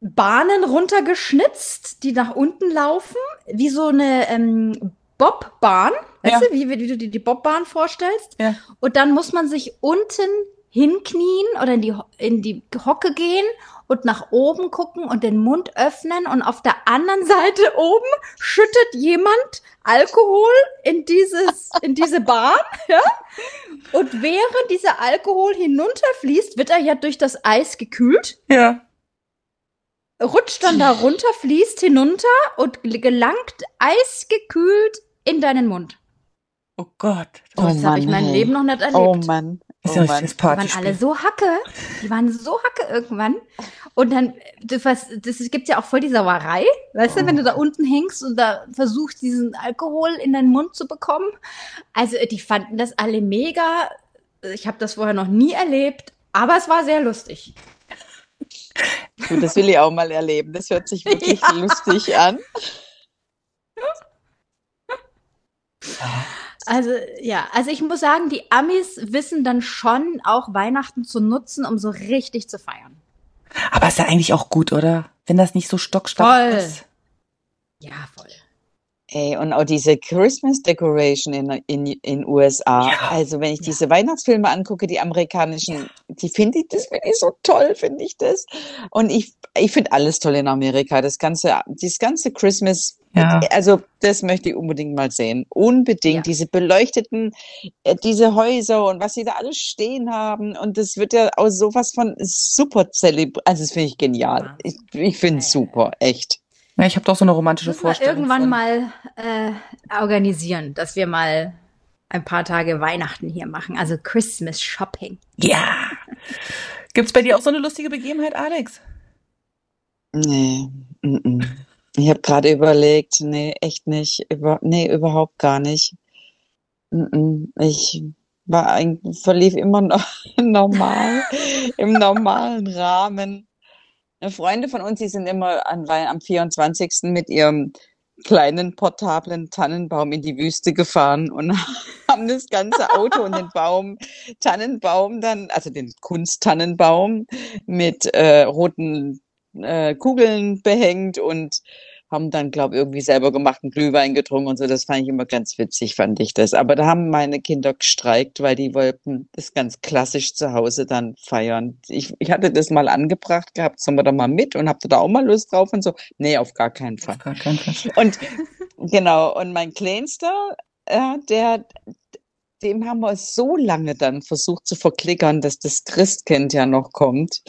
Bahnen runtergeschnitzt, die nach unten laufen, wie so eine ähm, Bobbahn. Weißt Ja. du, wie, wie du dir die Bobbahn vorstellst? Ja. Und dann muss man sich unten hinknien oder in die, in die Hocke gehen und nach oben gucken und den Mund öffnen und auf der anderen Seite oben schüttet jemand Alkohol in dieses, in diese Bahn, ja? Und während dieser Alkohol hinunterfließt, wird er ja durch das Eis gekühlt, Ja. rutscht dann da runter, fließt hinunter und gelangt eisgekühlt in deinen Mund. Oh Gott. Oh das habe ich mein hey. Leben noch nicht erlebt. Oh Mann. Ist Oh Mann. richtiges Die waren alle so hacke. Die waren so hacke irgendwann. Und dann, was, das gibt ja auch voll die Sauerei. Weißt du, wenn du da unten hängst und da versuchst, diesen Alkohol in deinen Mund zu bekommen. Also, die fanden das alle mega. Ich habe das vorher noch nie erlebt. Aber es war sehr lustig. Du, das will ich auch mal erleben. Das hört sich wirklich Ja. lustig an. Also, ja, also ich muss sagen, die Amis wissen dann schon auch Weihnachten zu nutzen, um so richtig zu feiern. Aber ist ja eigentlich auch gut, oder? Wenn das nicht so stockstark Voll. ist. Ja, voll. Ey, und auch diese Christmas Decoration in in, in USA. Ja. Also wenn ich diese Weihnachtsfilme angucke, die amerikanischen, die finde ich, das finde ich so toll, finde ich das. Und ich, ich finde alles toll in Amerika. Das ganze, dieses ganze Christmas, Ja. also das möchte ich unbedingt mal sehen. Unbedingt Ja. diese beleuchteten, äh, diese Häuser und was sie da alles stehen haben. Und das wird ja auch sowas von super zelebriert. Also das finde ich genial. Ich, ich finde es Ja. super, echt. Ja, ich habe doch so eine romantische Müssen wir Vorstellung. irgendwann von- mal äh, organisieren, dass wir mal ein paar Tage Weihnachten hier machen, also Christmas Shopping. Ja. Gibt's bei dir auch so eine lustige Begebenheit, Alex? Nee, mm, mm. ich habe gerade überlegt, nee, echt nicht, über, nee, überhaupt gar nicht. Mm, mm. Ich war eigentlich, verlief immer noch normal, im normalen Rahmen. Freunde von uns, die sind immer an, am 24. mit ihrem kleinen portablen Tannenbaum in die Wüste gefahren und haben das ganze Auto und den Baum, Tannenbaum dann, also den Kunsttannenbaum mit äh, roten äh, Kugeln behängt und haben dann, glaube ich, irgendwie selber gemachten Glühwein getrunken und so. Das fand ich immer ganz witzig, fand ich das. Aber da haben meine Kinder gestreikt, weil die wollten das ganz klassisch zu Hause dann feiern. Ich, ich hatte das mal angebracht gehabt, sollen wir da mal mit und habt ihr da auch mal Lust drauf und so? Nee, auf gar keinen Fall. Auf gar keinen Fall. Und genau, und mein Kleinster, äh, der, dem haben wir so lange dann versucht zu verklickern, dass das Christkind ja noch kommt.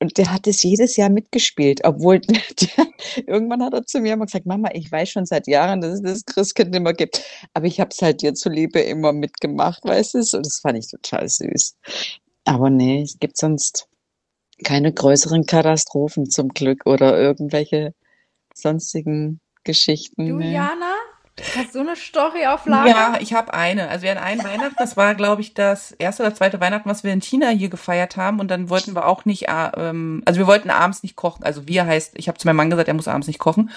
Und der hat es jedes Jahr mitgespielt, obwohl der, irgendwann hat er zu mir immer gesagt, Mama, ich weiß schon seit Jahren, dass es das Christkind immer gibt, aber ich habe es halt dir zuliebe immer mitgemacht, weißt du? Und das fand ich total süß. Aber nee, es gibt sonst keine größeren Katastrophen zum Glück oder irgendwelche sonstigen Geschichten. Du, nee. Jana, hast du eine Story auf Lager? Ja, ich habe eine. Also wir hatten einen Weihnachten, das war, glaube ich, das erste oder zweite Weihnachten, was wir in China hier gefeiert haben. Und dann wollten wir auch nicht, äh, ähm, also wir wollten abends nicht kochen. Also wir heißt, ich habe zu meinem Mann gesagt, er muss abends nicht kochen.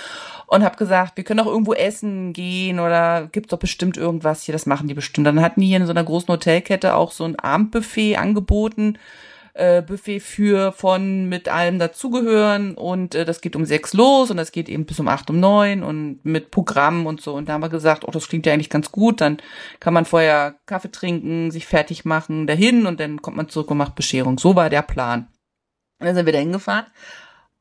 Und habe gesagt, wir können doch irgendwo essen gehen oder gibt's doch bestimmt irgendwas hier, das machen die bestimmt. Dann hatten die hier in so einer großen Hotelkette auch so ein Abendbuffet angeboten. Äh, Buffet für von mit allem dazugehören und äh, das geht um sechs los und das geht eben bis um acht um neun und mit Programm und so und da haben wir gesagt, oh das klingt ja eigentlich ganz gut, dann kann man vorher Kaffee trinken, sich fertig machen dahin und dann kommt man zurück und macht Bescherung. So war der Plan. Und dann sind wir da hingefahren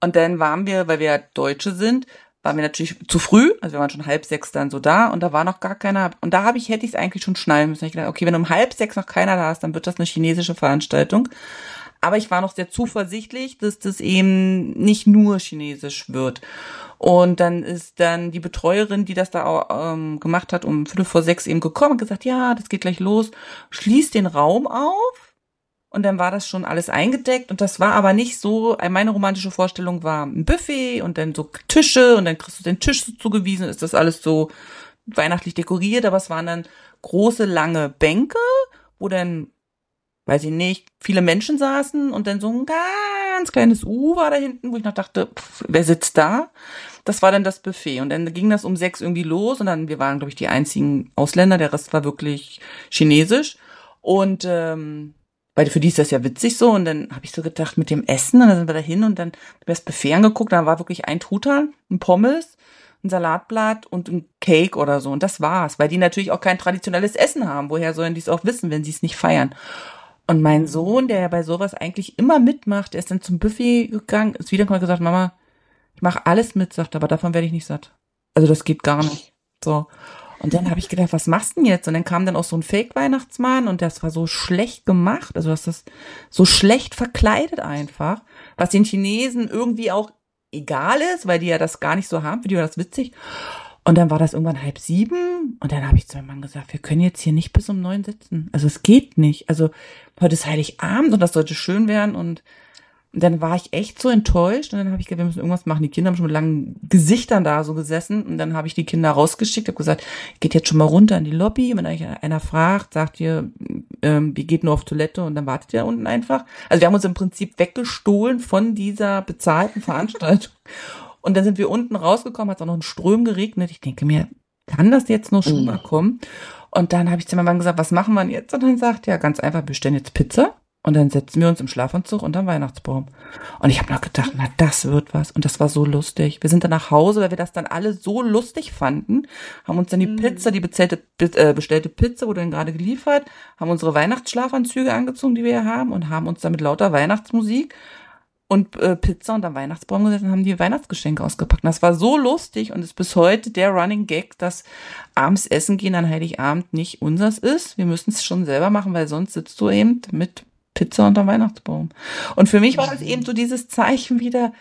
und dann waren wir, weil wir Deutsche sind, waren wir natürlich zu früh, also wir waren schon halb sechs dann so da und da war noch gar keiner und da habe ich hätte ich es eigentlich schon schnallen müssen. Ich gedacht, okay, wenn um halb sechs noch keiner da ist, dann wird das eine chinesische Veranstaltung. Aber ich war noch sehr zuversichtlich, dass das eben nicht nur chinesisch wird. Und dann ist dann die Betreuerin, die das da auch, ähm, gemacht hat, um Viertel vor sechs eben gekommen und gesagt, ja, das geht gleich los, schließt den Raum auf. Und dann war das schon alles eingedeckt und das war aber nicht so, meine romantische Vorstellung war ein Buffet und dann so Tische und dann kriegst du den Tisch so zugewiesen, ist das alles so weihnachtlich dekoriert, aber es waren dann große, lange Bänke, wo dann weiß ich nicht, viele Menschen saßen und dann so ein ganz kleines U war da hinten, wo ich noch dachte, pff, wer sitzt da? Das war dann das Buffet. Und dann ging das um sechs irgendwie los und dann, wir waren, glaube ich, die einzigen Ausländer, der Rest war wirklich chinesisch. Und ähm, weil für die ist das ja witzig so. Und dann habe ich so gedacht, mit dem Essen, und dann sind wir da hin und dann haben wir das Buffet angeguckt, da war wirklich ein Truthahn, ein Pommes, ein Salatblatt und ein Cake oder so. Und das war's, weil die natürlich auch kein traditionelles Essen haben. Woher sollen die es auch wissen, wenn sie es nicht feiern? Und mein Sohn, der ja bei sowas eigentlich immer mitmacht, der ist dann zum Buffet gegangen, ist wiedergekommen und gesagt, Mama, ich mache alles mit, sagt, aber davon werde ich nicht satt. Also das geht gar nicht. So. Und dann habe ich gedacht, was machst du denn jetzt? Und dann kam dann auch so ein Fake-Weihnachtsmann und das war so schlecht gemacht. Also das ist so schlecht verkleidet einfach, was den Chinesen irgendwie auch egal ist, weil die ja das gar nicht so haben. Für die war das witzig. Und dann war das irgendwann halb sieben und dann habe ich zu meinem Mann gesagt, wir können jetzt hier nicht bis um neun sitzen. Also es geht nicht. Also heute ist Heiligabend und das sollte schön werden und dann war ich echt so enttäuscht und dann habe ich gesagt, wir müssen irgendwas machen. Die Kinder haben schon mit langen Gesichtern da so gesessen und dann habe ich die Kinder rausgeschickt, habe gesagt, geht jetzt schon mal runter in die Lobby. Wenn euch einer fragt, sagt ihr, ähm, wir geht nur auf Toilette und dann wartet ihr unten einfach. Also wir haben uns im Prinzip weggestohlen von dieser bezahlten Veranstaltung. Und dann sind wir unten rausgekommen, hat auch noch ein Ström geregnet. Ich denke mir, kann das jetzt noch schon mal kommen? Und dann habe ich zu meinem Mann gesagt, was machen wir jetzt? Und dann sagt er, ganz einfach, wir bestellen jetzt Pizza. Und dann setzen wir uns im Schlafanzug unterm Weihnachtsbaum. Und ich habe noch gedacht, na, das wird was. Und das war so lustig. Wir sind dann nach Hause, weil wir das dann alle so lustig fanden, haben uns dann die Pizza, die bestellte, äh, bestellte Pizza wurde dann gerade geliefert, haben unsere Weihnachtsschlafanzüge angezogen, die wir hier haben, und haben uns dann mit lauter Weihnachtsmusik und äh, Pizza unterm Weihnachtsbaum gesetzt und haben die Weihnachtsgeschenke ausgepackt. Und das war so lustig und ist bis heute der Running Gag, dass abends essen gehen an Heiligabend nicht unsers ist. Wir müssen es schon selber machen, weil sonst sitzt du eben mit Pizza unter Weihnachtsbaum. Und für mich war das eben so dieses Zeichen wieder,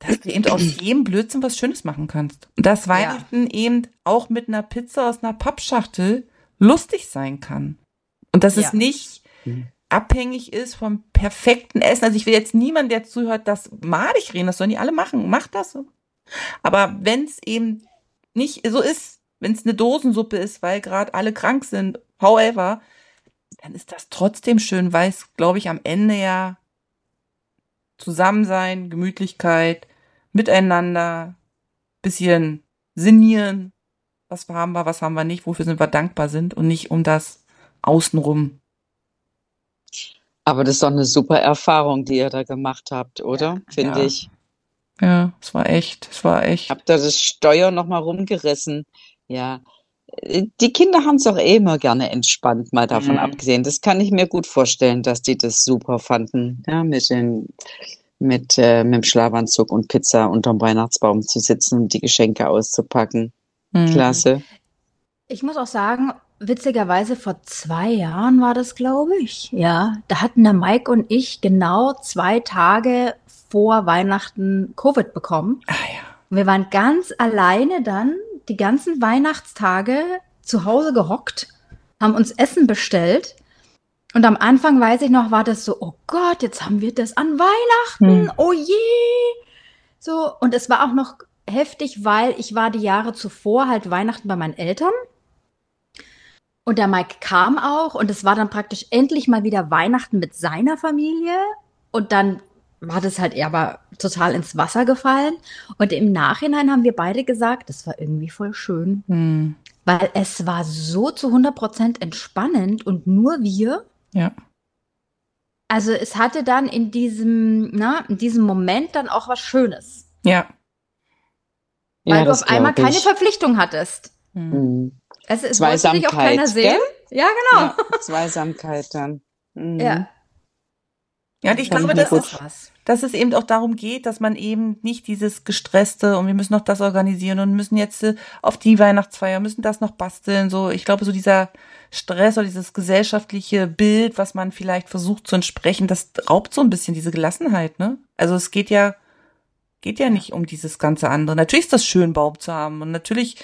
dass du eben aus jedem Blödsinn was Schönes machen kannst. Und dass Weihnachten ja. eben auch mit einer Pizza aus einer Pappschachtel lustig sein kann. Und dass ja. es nicht abhängig ist vom perfekten Essen. Also ich will jetzt niemand, der zuhört, das madig reden, das sollen die alle machen. Macht das so. Aber wenn es eben nicht so ist, wenn es eine Dosensuppe ist, weil gerade alle krank sind, however, dann ist das trotzdem schön, weil es, glaube ich, am Ende ja Zusammensein, Gemütlichkeit, Miteinander, bisschen sinnieren, was haben wir, was haben wir nicht, wofür sind wir dankbar sind und nicht um das Außenrum. Aber das ist doch eine super Erfahrung, die ihr da gemacht habt, oder? Ja, Finde ja. ich. Ja, es war echt, es war echt. Habt ihr das Steuer nochmal rumgerissen? Ja, die Kinder haben es auch eh immer gerne entspannt, mal davon mhm. abgesehen. Das kann ich mir gut vorstellen, dass die das super fanden, ja, mit, den, mit, äh, mit dem Schlafanzug und Pizza unterm Weihnachtsbaum zu sitzen und die Geschenke auszupacken. Mhm. Klasse. Ich muss auch sagen, witzigerweise vor zwei Jahren war das, glaube ich. Ja, da hatten der Mike und ich genau zwei Tage vor Weihnachten Covid bekommen. Ah ja. Wir waren ganz alleine dann die ganzen Weihnachtstage zu Hause gehockt, haben uns Essen bestellt. Und am Anfang weiß ich noch, war das so, oh Gott, jetzt haben wir das an Weihnachten, hm. oh je. So, und es war auch noch heftig, weil ich war die Jahre zuvor halt Weihnachten bei meinen Eltern. Und der Mike kam auch und es war dann praktisch endlich mal wieder Weihnachten mit seiner Familie. Und dann war das halt aber total ins Wasser gefallen. Und im Nachhinein haben wir beide gesagt, das war irgendwie voll schön. Hm. Weil es war so zu 100 Prozent entspannend und nur wir. Ja. Also es hatte dann in diesem, na, in diesem Moment dann auch was Schönes. Ja. Weil ja, du auf einmal keine Verpflichtung hattest. Mhm. Es, es Zweisamkeit, auch keiner sehen. Gell? Ja, genau. Ja, Zweisamkeit dann. Mhm. Ja. Ja, und ich glaube, das ist, dass es eben auch darum geht, dass man eben nicht dieses gestresste und wir müssen noch das organisieren und müssen jetzt äh, auf die Weihnachtsfeier, müssen das noch basteln, so. Ich glaube, so dieser Stress oder dieses gesellschaftliche Bild, was man vielleicht versucht zu entsprechen, das raubt so ein bisschen diese Gelassenheit, ne? Also es geht ja, geht ja nicht um dieses ganze andere. Natürlich ist das schön, Baum zu haben und natürlich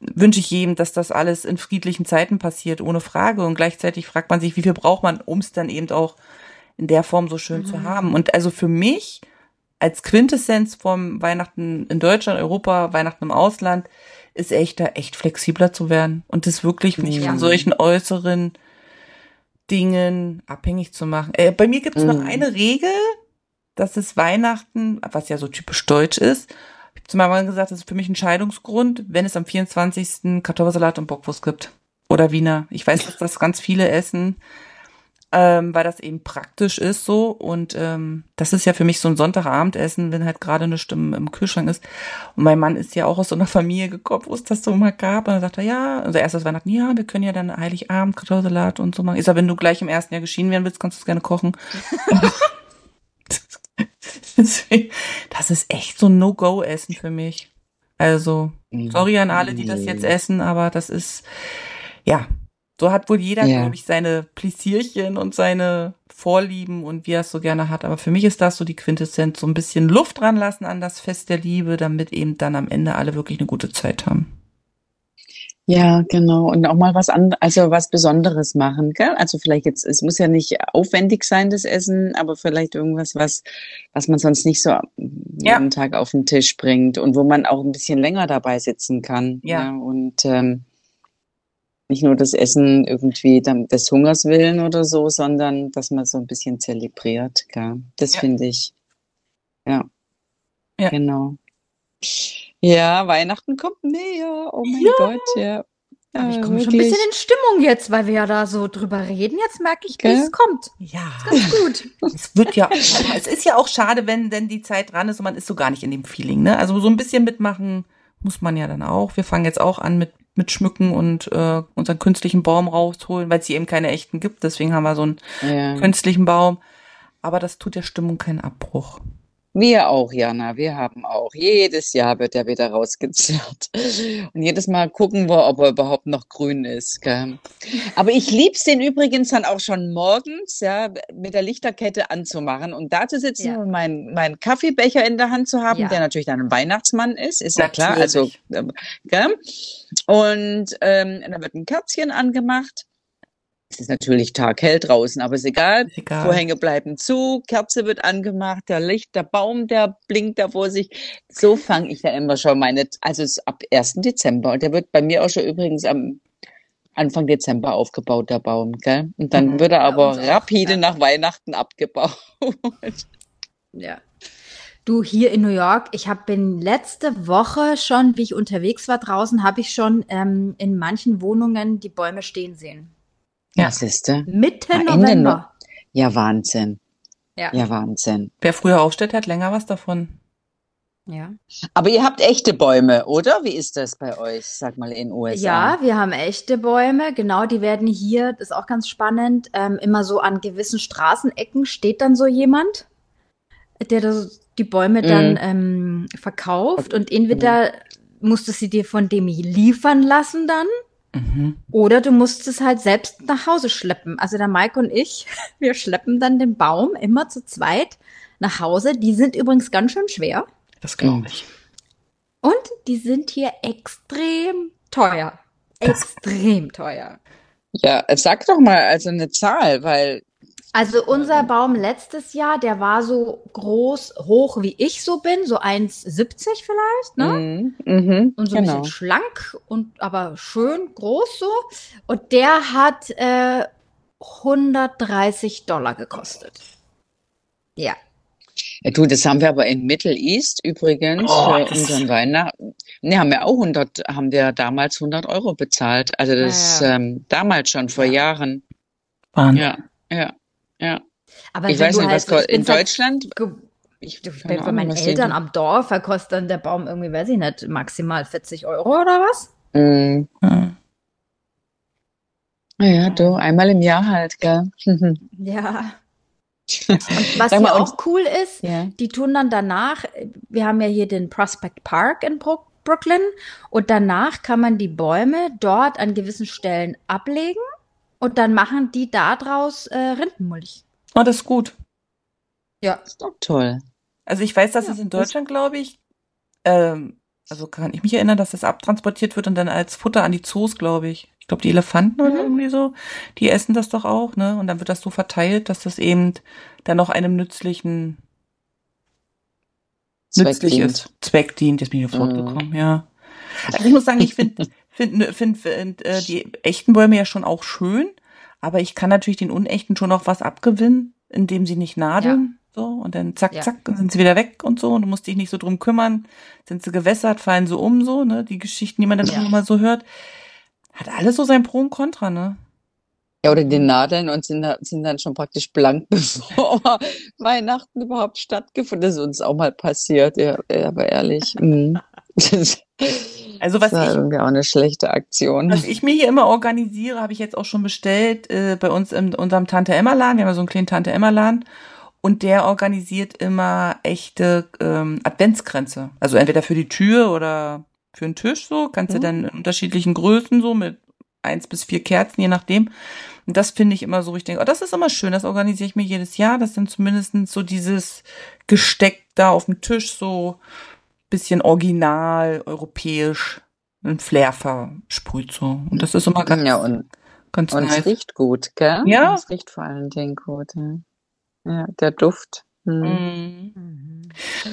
wünsche ich jedem, dass das alles in friedlichen Zeiten passiert, ohne Frage. Und gleichzeitig fragt man sich, wie viel braucht man, um es dann eben auch in der Form so schön mhm. zu haben. Und also für mich als Quintessenz vom Weihnachten in Deutschland, Europa, Weihnachten im Ausland, ist echt da echt flexibler zu werden und das wirklich nicht ja. von solchen äußeren Dingen abhängig zu machen. Äh, bei mir gibt es noch Mhm. eine Regel, das ist Weihnachten, was ja so typisch deutsch ist. Ich habe zu meiner Mama gesagt, das ist für mich ein Scheidungsgrund, wenn es am 24. Kartoffelsalat und Bockwurst gibt. Oder Wiener. Ich weiß, dass das ganz viele essen, ähm, weil das eben praktisch ist so. Und ähm, das ist ja für mich so ein Sonntagabendessen, wenn halt gerade eine Stimme im Kühlschrank ist. Und mein Mann ist ja auch aus so einer Familie gekommen, wo es das so mal gab. Und dann sagt er, ja, also erstes Weihnachten, ja, wir können ja dann Heiligabend Kartoffelsalat und so machen. Ist ja, wenn du gleich im ersten Jahr geschieden werden willst, kannst du es gerne kochen. Deswegen, das ist echt so ein No-Go-Essen für mich. Also, sorry an alle, die das jetzt essen, aber das ist, ja, so hat wohl jeder, Ja. glaube ich, seine Pläsierchen und seine Vorlieben und wie er es so gerne hat. Aber für mich ist das so die Quintessenz, so ein bisschen Luft ranlassen an das Fest der Liebe, damit eben dann am Ende alle wirklich eine gute Zeit haben. Ja, genau. Und auch mal was an, also was Besonderes machen, gell? Also vielleicht jetzt, es muss ja nicht aufwendig sein, das Essen, aber vielleicht irgendwas, was, was man sonst nicht so jeden Tag auf den Tisch bringt und wo man auch ein bisschen länger dabei sitzen kann. Ja. ne? Und ähm, nicht nur das Essen irgendwie des Hungers willen oder so, sondern dass man so ein bisschen zelebriert, gell? Das Ja. finde ich. Ja. Ja. Genau. Ja, Weihnachten kommt näher. Oh mein Ja. Gott, ja. Aber ich Ja, komme schon ein bisschen in Stimmung jetzt, weil wir ja da so drüber reden. Jetzt merke ich, wie es kommt. Ja. Ganz gut. Es wird ja, es ist ja auch schade, wenn denn die Zeit dran ist und man ist so gar nicht in dem Feeling, ne? Also so ein bisschen mitmachen muss man ja dann auch. Wir fangen jetzt auch an mit, mit Schmücken und äh, unseren künstlichen Baum rausholen, weil es hier eben keine echten gibt. Deswegen haben wir so einen Ja. künstlichen Baum. Aber das tut der Stimmung keinen Abbruch. Wir auch, Jana. Wir haben auch. Jedes Jahr wird er wieder rausgezerrt. Und jedes Mal gucken wir, ob er überhaupt noch grün ist. Gell? Aber ich lieb's den übrigens dann auch schon morgens, ja, mit der Lichterkette anzumachen und da zu sitzen Ja. und meinen meinen Kaffeebecher in der Hand zu haben, Ja. der natürlich dann ein Weihnachtsmann ist, ist ja klar. Also, Natürlich. ähm, gell? Und ähm, dann wird ein Kerzchen angemacht. Es ist natürlich taghell draußen, aber ist egal. Ist egal. Vorhänge bleiben zu, Kerze wird angemacht, der Licht, der Baum, der blinkt da vor sich. So fange ich ja immer schon meine, also es ist ab 1. Dezember. Und der wird bei mir auch schon übrigens am Anfang Dezember aufgebaut, der Baum, gell? Und dann Mhm. wird er aber auch, rapide ja. nach Weihnachten abgebaut. Ja. Du, hier in New York, ich habe bin letzte Woche schon, wie ich unterwegs war draußen, habe ich schon ähm, in manchen Wohnungen die Bäume stehen sehen. Ja. Siehste. Mitte Ja, November. Ja, Wahnsinn. Ja. Ja, Wahnsinn. Wer früher aufsteht, hat länger was davon. Ja. Aber ihr habt echte Bäume, oder? Wie ist das bei euch, sag mal, in USA? Ja, wir haben echte Bäume. Genau, die werden hier, das ist auch ganz spannend, ähm, immer so an gewissen Straßenecken steht dann so jemand, der das, die Bäume dann Mhm. ähm, verkauft und entweder musst du sie dir von dem liefern lassen dann Mhm. oder du musst es halt selbst nach Hause schleppen. Also der Mike und ich, wir schleppen dann den Baum immer zu zweit nach Hause. Die sind übrigens ganz schön schwer Das glaube ich. und die sind hier extrem teuer. Extrem teuer. Ja, sag doch mal also eine Zahl, weil Also unser Baum letztes Jahr, der war so groß, hoch wie ich so bin, so 1,70 vielleicht, ne? Mhm, mhm, Und so ein genau. bisschen schlank und aber schön groß so. Und der hat äh, 130 Dollar gekostet. Ja. Ja, du, das haben wir aber in Middle East übrigens Oh, für unseren Weihnachten. Ne, haben wir auch 100, haben wir damals 100 Euro bezahlt. Also das Ja, ja. ähm, damals schon vor Ja. Jahren. Wahnsinn. Ja, ja, ja. Aber Ich wenn weiß du nicht, halt, was in halt Deutschland. Ich, bin bei meinen Eltern am Dorf, da kostet dann der Baum irgendwie, weiß ich nicht, maximal 40 Euro oder was? Mhm. Mhm. Ja, du, einmal im Jahr halt, gell? Ja. Und was und- auch cool ist, Ja. die tun dann danach, wir haben ja hier den Prospect Park in Brook Brooklyn und danach kann man die Bäume dort an gewissen Stellen ablegen und dann machen die daraus äh, Rindenmulch. Oh, das ist gut. Ja. Ist doch toll. Also ich weiß, dass Ja, es in das- Deutschland, glaube ich, ähm, also kann ich mich erinnern, dass das abtransportiert wird und dann als Futter an die Zoos, glaube ich. Ich glaube, die Elefanten oder Mhm. irgendwie so, die essen das doch auch, ne? Und dann wird das so verteilt, dass das eben dann noch einem nützlichen Zweck nützlich dient. ist. Zweck dient, jetzt bin ich Wort Mhm. gekommen, ja. Also ich muss sagen, ich finde find, find, find, äh, die echten Bäume ja schon auch schön, aber ich kann natürlich den Unechten schon noch was abgewinnen, indem sie nicht nadeln. So, und dann zack, Ja. zack, sind sie wieder weg und so. Und du musst dich nicht so drum kümmern. Sind sie gewässert, fallen so um, so, ne? Die Geschichten, die man dann Ja. immer mal so hört. Hat alles so sein Pro und Contra, ne? Ja, oder die Nadeln und sind, sind dann schon praktisch blank, bevor Weihnachten überhaupt stattgefunden ist. Das ist uns auch mal passiert, ja, ja, aber ehrlich. mm. Das Also was war ich irgendwie auch eine schlechte Aktion. Was ich mir hier immer organisiere, habe ich jetzt auch schon bestellt äh, bei uns in unserem Tante Emma Laden. Wir haben ja so einen kleinen Tante Emma Laden und der organisiert immer echte ähm, Adventskränze. Also entweder für die Tür oder für den Tisch so. Kannst du Mhm. dann in unterschiedlichen Größen so mit eins bis vier Kerzen, je nachdem. Und das finde ich immer so, ich denke, oh, das ist immer schön, das organisiere ich mir jedes Jahr, dass dann zumindest so dieses Gesteck da auf dem Tisch so bisschen original, europäisch, ein Flair versprüht so. Und das ist immer ganz, Ja, und, ganz und nice. es riecht gut, gell? Ja. Es riecht vor allen Dingen gut, ja. Ja, der Duft. Hm. Mhm.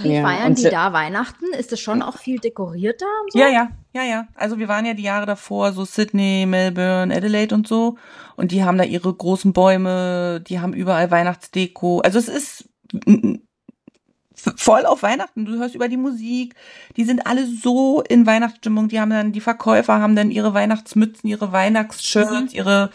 Wie Ja, feiern die da Weihnachten? Ist es schon auch viel dekorierter und so? Ja, ja, ja, ja. Also wir waren ja die Jahre davor, so Sydney, Melbourne, Adelaide und so. Und die haben da ihre großen Bäume, die haben überall Weihnachtsdeko. Also es ist voll auf Weihnachten. Du hörst über die Musik. Die sind alle so in Weihnachtsstimmung. Die haben dann, die Verkäufer haben dann ihre Weihnachtsmützen, ihre Weihnachtsshirts, ihre,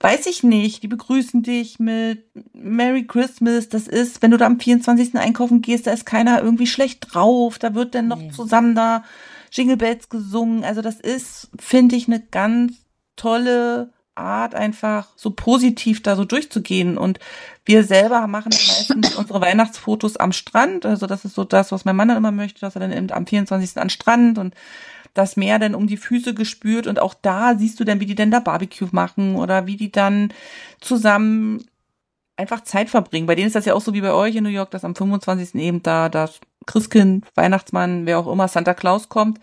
weiß ich nicht, die begrüßen dich mit Merry Christmas. Das ist, wenn du da am 24. einkaufen gehst, da ist keiner irgendwie schlecht drauf. Da wird dann noch Nee. zusammen da Jingle Bells gesungen. Also das ist, finde ich, eine ganz tolle Art, einfach so positiv da so durchzugehen. Und wir selber machen meistens unsere Weihnachtsfotos am Strand. Also das ist so das, was mein Mann dann immer möchte, dass er dann eben am 24. an Strand und das Meer dann um die Füße gespürt. Und auch da siehst du dann, wie die denn da Barbecue machen oder wie die dann zusammen einfach Zeit verbringen. Bei denen ist das ja auch so wie bei euch in New York, dass am 25. eben da das Christkind, Weihnachtsmann, wer auch immer, Santa Claus kommt.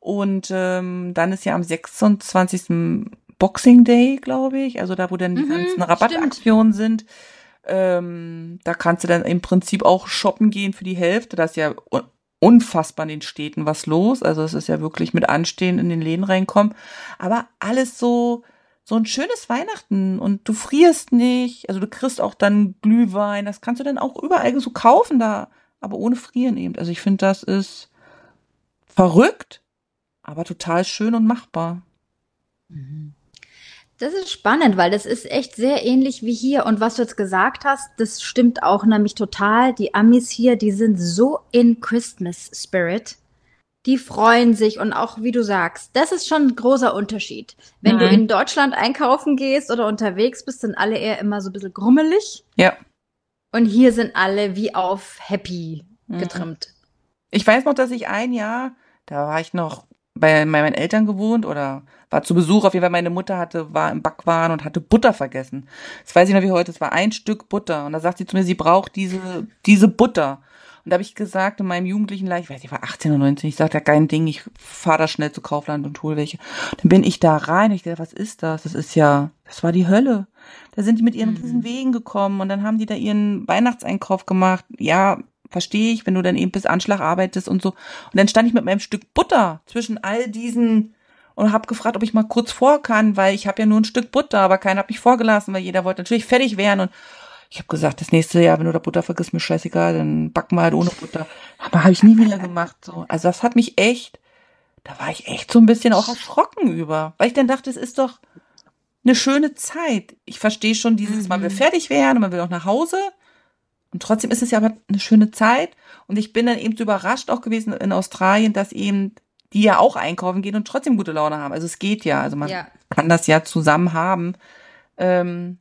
Und ähm, dann ist ja am 26. Boxing Day, glaube ich, also da, wo dann die Mhm, ganzen Rabattaktionen sind. Ähm, da kannst du dann im Prinzip auch shoppen gehen für die Hälfte. Da ist ja un- unfassbar in den Städten was los. Also es ist ja wirklich mit Anstehen in den Läden reinkommen. Aber alles so, so ein schönes Weihnachten und du frierst nicht. Also du kriegst auch dann Glühwein. Das kannst du dann auch überall so kaufen da, aber ohne frieren eben. Also ich finde, das ist verrückt, aber total schön und machbar. Das ist spannend, weil das ist echt sehr ähnlich wie hier. Und was du jetzt gesagt hast, das stimmt auch nämlich total. Die Amis hier, die sind so in Christmas Spirit. Die freuen sich und auch, wie du sagst, das ist schon ein großer Unterschied. Wenn du Mhm. in Deutschland einkaufen gehst oder unterwegs bist, sind alle eher immer so ein bisschen grummelig. Ja. Und hier sind alle wie auf happy Mhm. getrimmt. Ich weiß noch, dass ich ein Jahr, da war ich noch bei meinen Eltern gewohnt oder war zu Besuch. Auf jeden Fall meine Mutter hatte, war im Backwaren und hatte Butter vergessen. Das weiß ich noch wie heute. Es war ein Stück Butter. Und da sagt sie zu mir, sie braucht diese, diese Butter. Und da habe ich gesagt, in meinem jugendlichen Leid, ich weiß, ich war 18 oder 19, ich sagte, ja, kein Ding, ich fahre da schnell zu Kaufland und hole welche. Dann bin ich da rein und ich dachte, was ist das? Das ist ja, das war die Hölle. Da sind die mit ihren Mhm. riesen Wegen gekommen und dann haben die da ihren Weihnachtseinkauf gemacht. Ja, verstehe ich, wenn du dann eben bis Anschlag arbeitest und so. Und dann stand ich mit meinem Stück Butter zwischen all diesen und habe gefragt, ob ich mal kurz vor kann, weil ich habe ja nur ein Stück Butter, aber keiner hat mich vorgelassen, weil jeder wollte natürlich fertig werden und ich habe gesagt, das nächste Jahr, wenn du da Butter vergisst, mir scheißegal, dann backen wir halt ohne Butter. Aber habe ich nie wieder gemacht. So. Also das hat mich echt, da war ich echt so ein bisschen auch erschrocken über, weil ich dann dachte, es ist doch eine schöne Zeit. Ich verstehe schon dieses, man will Mhm. fertig werden und man will auch nach Hause. Und trotzdem ist es ja aber eine schöne Zeit. Und ich bin dann eben so überrascht auch gewesen in Australien, dass eben die ja auch einkaufen gehen und trotzdem gute Laune haben. Also es geht ja. Also man Ja. kann das ja zusammen haben. Ähm,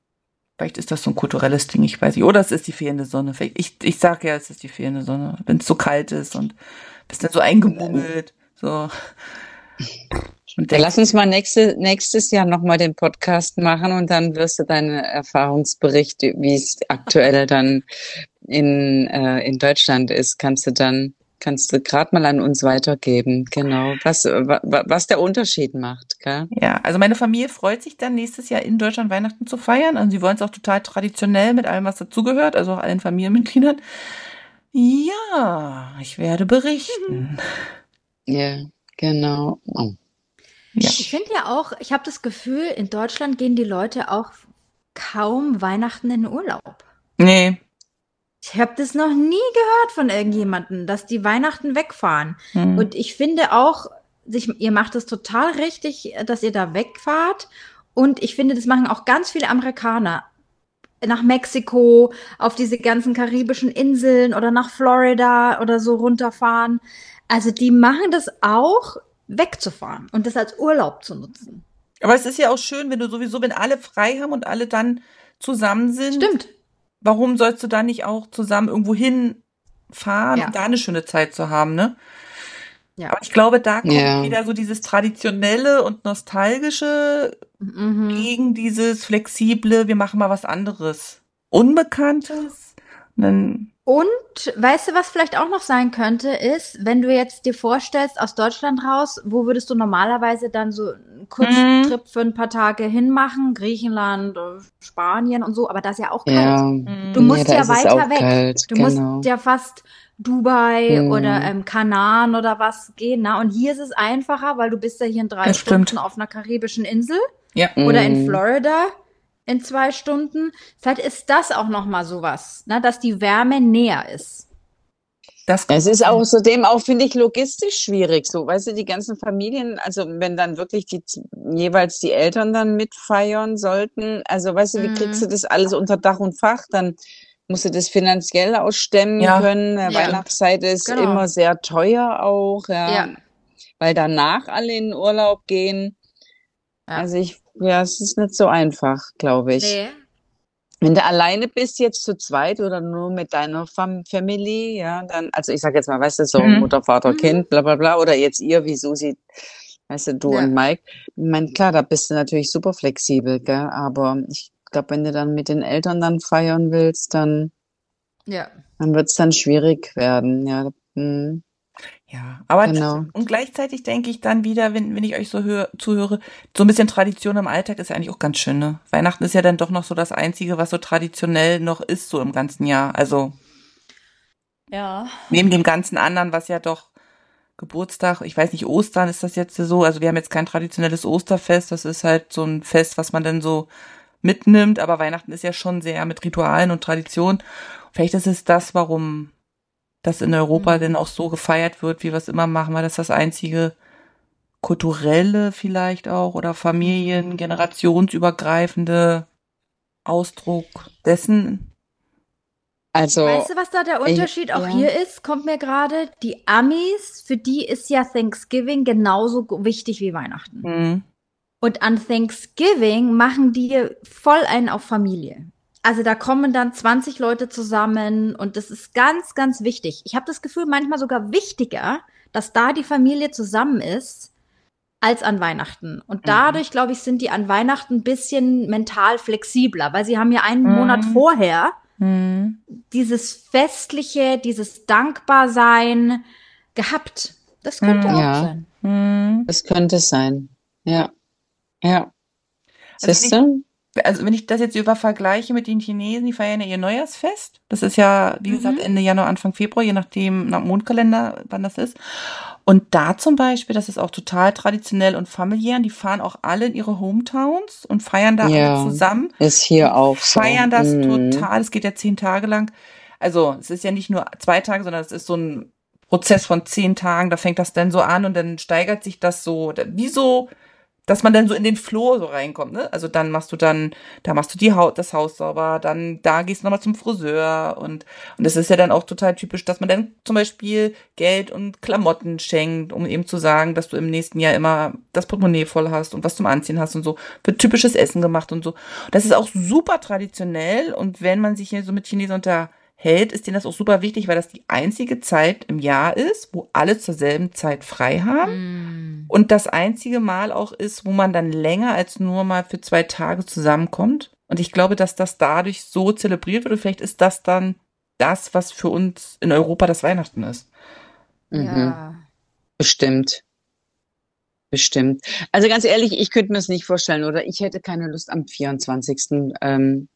vielleicht ist das so ein kulturelles Ding, ich weiß nicht. Oder es ist die fehlende Sonne. Ich, ich sag ja, es ist die fehlende Sonne. Wenn es so kalt ist und bist dann so eingemummelt. So. Und denkst, lass uns mal nächste, nächstes Jahr nochmal den Podcast machen und dann wirst du deine Erfahrungsberichte, wie es aktuell dann in, äh, in Deutschland ist, kannst du dann, kannst du gerade mal an uns weitergeben. Genau. Was, wa, wa- was der Unterschied macht, gell? Ja, also meine Familie freut sich dann nächstes Jahr in Deutschland Weihnachten zu feiern. Und sie wollen es auch total traditionell mit allem, was dazugehört, also auch allen Familienmitgliedern. Ja, ich werde berichten. Ja, genau. Oh. Ja. Ich finde ja auch, ich habe das Gefühl, in Deutschland gehen die Leute auch kaum Weihnachten in Urlaub. Nee. Ich habe das noch nie gehört von irgendjemandem, dass die Weihnachten wegfahren. Hm. Und ich finde auch, sich, ihr macht es total richtig, dass ihr da wegfahrt. Und ich finde, das machen auch ganz viele Amerikaner. Nach Mexiko, auf diese ganzen karibischen Inseln oder nach Florida oder so runterfahren. Also die machen das auch, wegzufahren und das als Urlaub zu nutzen. Aber es ist ja auch schön, wenn du sowieso, wenn alle frei haben und alle dann zusammen sind. Stimmt. Warum sollst du dann nicht auch zusammen irgendwo hinfahren, Ja. um da eine schöne Zeit zu haben, ne? Ja. Aber ich glaube, da kommt Ja. wieder so dieses traditionelle und nostalgische Mhm. gegen dieses flexible, wir machen mal was anderes. Unbekanntes. Und dann, Und weißt du, was vielleicht auch noch sein könnte, ist, wenn du jetzt dir vorstellst, aus Deutschland raus, wo würdest du normalerweise dann so einen Kurztrip für ein paar Tage hinmachen? Griechenland, äh, Spanien und so, aber das ist ja auch kalt. Ja. mm, Du musst ja es weiter weg. kalt, Du genau. musst ja fast Dubai Mhm. oder ähm, Kanaren oder was gehen. Na? Und hier ist es einfacher, weil du bist ja hier in drei Das Stunden stimmt. auf einer karibischen Insel ja. oder in Mhm. Florida in zwei Stunden. Vielleicht ist das auch noch mal sowas, ne? dass die Wärme näher ist. Das Es ist außerdem auch, finde ich, logistisch schwierig. So, weißt du, die ganzen Familien, also wenn dann wirklich die jeweils die Eltern dann mitfeiern sollten, also weißt du, wie Mhm. kriegst du das alles unter Dach und Fach? Dann musst du das finanziell ausstemmen Ja. können. Ja. Weihnachtszeit ist Genau. immer sehr teuer auch, ja. Ja. Weil danach alle in den Urlaub gehen. Ja. Also ich, ja, es ist nicht so einfach, glaube ich. Nee. Wenn du alleine bist, jetzt zu zweit oder nur mit deiner Fam Family, ja, dann, also ich sag jetzt mal, weißt du, so Mhm. Mutter, Vater, Mhm. Kind, bla bla bla, oder jetzt ihr, wie Susi, weißt du, du Ja. und Mike. Ich meine, klar, da bist du natürlich super flexibel, gell, aber ich glaube, wenn du dann mit den Eltern dann feiern willst, dann, Ja. dann wird's dann schwierig werden, ja. Mhm. Ja, aber Genau. und gleichzeitig denke ich dann wieder, wenn, wenn ich euch so hör, zuhöre, so ein bisschen Tradition im Alltag ist ja eigentlich auch ganz schön, ne? Weihnachten ist ja dann doch noch so das Einzige, was so traditionell noch ist, so im ganzen Jahr. Also Ja. neben dem ganzen anderen, was ja doch Geburtstag, ich weiß nicht, Ostern ist das jetzt so, also wir haben jetzt kein traditionelles Osterfest, das ist halt so ein Fest, was man dann so mitnimmt, aber Weihnachten ist ja schon sehr mit Ritualen und Tradition. Vielleicht ist es das, warum das in Europa Mhm. denn auch so gefeiert wird, wie wir es immer machen, weil das das einzige kulturelle vielleicht auch oder Familien, generationsübergreifende Ausdruck dessen. Also, Weißt du, was da der ich- Unterschied auch ja. hier ist? Kommt mir gerade. Die Amis, für die ist ja Thanksgiving genauso wichtig wie Weihnachten. Hm. Und an Thanksgiving machen die voll einen auf Familie. Also da kommen dann 20 Leute zusammen und das ist ganz, ganz wichtig. Ich habe das Gefühl, manchmal sogar wichtiger, dass da die Familie zusammen ist, als an Weihnachten. Und dadurch, glaube ich, sind die an Weihnachten ein bisschen mental flexibler, weil sie haben ja einen Mhm. Monat vorher Hm. dieses Festliche, dieses Dankbarsein gehabt. Das könnte Mhm. auch Ja. sein. Hm. das könnte sein. Ja. Ja. Also Siehst du? Also wenn ich das jetzt über vergleiche mit den Chinesen, die feiern ja ihr Neujahrsfest. Das ist ja, wie Mhm. gesagt, Ende Januar, Anfang Februar, je nachdem, nach Mondkalender, wann das ist. Und da zum Beispiel, das ist auch total traditionell und familiär. Die fahren auch alle in ihre Hometowns und feiern da Ja. alle zusammen. Ist hier auch so. Feiern das Mhm. total. Es geht ja zehn Tage lang. Also es ist ja nicht nur zwei Tage, sondern es ist so ein Prozess von zehn Tagen. Da fängt das dann so an und dann steigert sich das so, wie so, dass man dann so in den Flow so reinkommt. Ne? Also dann machst du dann, da machst du die Haut, das Haus sauber, dann da gehst du nochmal zum Friseur und und es ist ja dann auch total typisch, dass man dann zum Beispiel Geld und Klamotten schenkt, um eben zu sagen, dass du im nächsten Jahr immer das Portemonnaie voll hast und was zum Anziehen hast und so. Wird typisches Essen gemacht und so. Das ist auch super traditionell und wenn man sich hier so mit Chinesen unterhält, ist denen das auch super wichtig, weil das die einzige Zeit im Jahr ist, wo alle zur selben Zeit frei haben und das einzige Mal auch ist, wo man dann länger als nur mal für zwei Tage zusammenkommt. Und ich glaube, dass das dadurch so zelebriert wird und vielleicht ist das dann das, was für uns in Europa das Weihnachten ist. Mhm. Ja. Bestimmt. Bestimmt. Also ganz ehrlich, ich könnte mir es nicht vorstellen oder ich hätte keine Lust am 24. Ähm,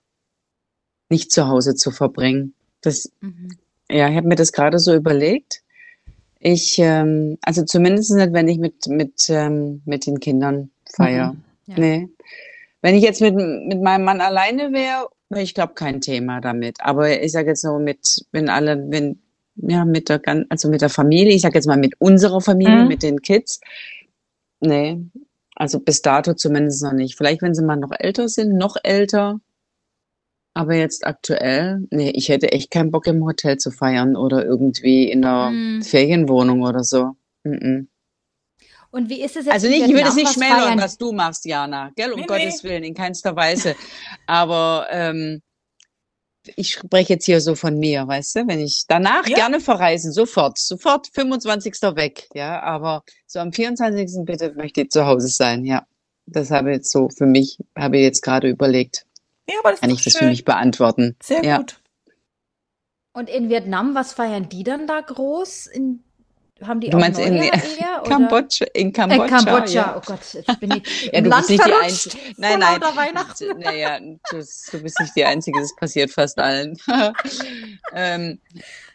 nicht zu Hause zu verbringen. Das, Mhm. ja, ich habe mir das gerade so überlegt. Ich, ähm, also zumindest nicht, wenn ich mit, mit, ähm, mit den Kindern feier. Ja. Nee. Wenn ich jetzt mit, mit meinem Mann alleine wäre, wäre ich glaube kein Thema damit. Aber ich sage jetzt so mit, wenn alle, wenn, ja, mit der, also mit der Familie, ich sage jetzt mal mit unserer Familie, Mhm. mit den Kids, nee, also bis dato zumindest noch nicht. Vielleicht, wenn sie mal noch älter sind, noch älter. Aber jetzt aktuell, nee, ich hätte echt keinen Bock im Hotel zu feiern oder irgendwie in einer Mhm. Ferienwohnung oder so. Mhm. Und wie ist es jetzt Also nicht, ich will das Vietnam? nicht Was schmälern, feiern- was du machst, Jana, gell? Um Nee, Gottes Willen, in keinster Weise. Aber ähm, ich spreche jetzt hier so von mir, weißt du? Wenn ich danach Ja. gerne verreisen, sofort, sofort 25. weg, ja. Aber so am 24. bitte möchte ich zu Hause sein, ja. Das habe ich jetzt so für mich, habe ich jetzt gerade überlegt. Ja, aber das Kann ist ich das für schön. mich beantworten? Sehr Ja. gut. Und in Vietnam, was feiern die dann da groß? In, haben die Du auch meinst in Neujahr die- eher? Kambodscha, in Äh, Kambodscha, Kambodscha, ja. oh Gott, jetzt bin ich Ja, im du Land bist nicht die verrutscht. Einzige. Nein, nein. Weihnachten. Naja, das, du bist nicht die Einzige, das passiert fast allen. ähm,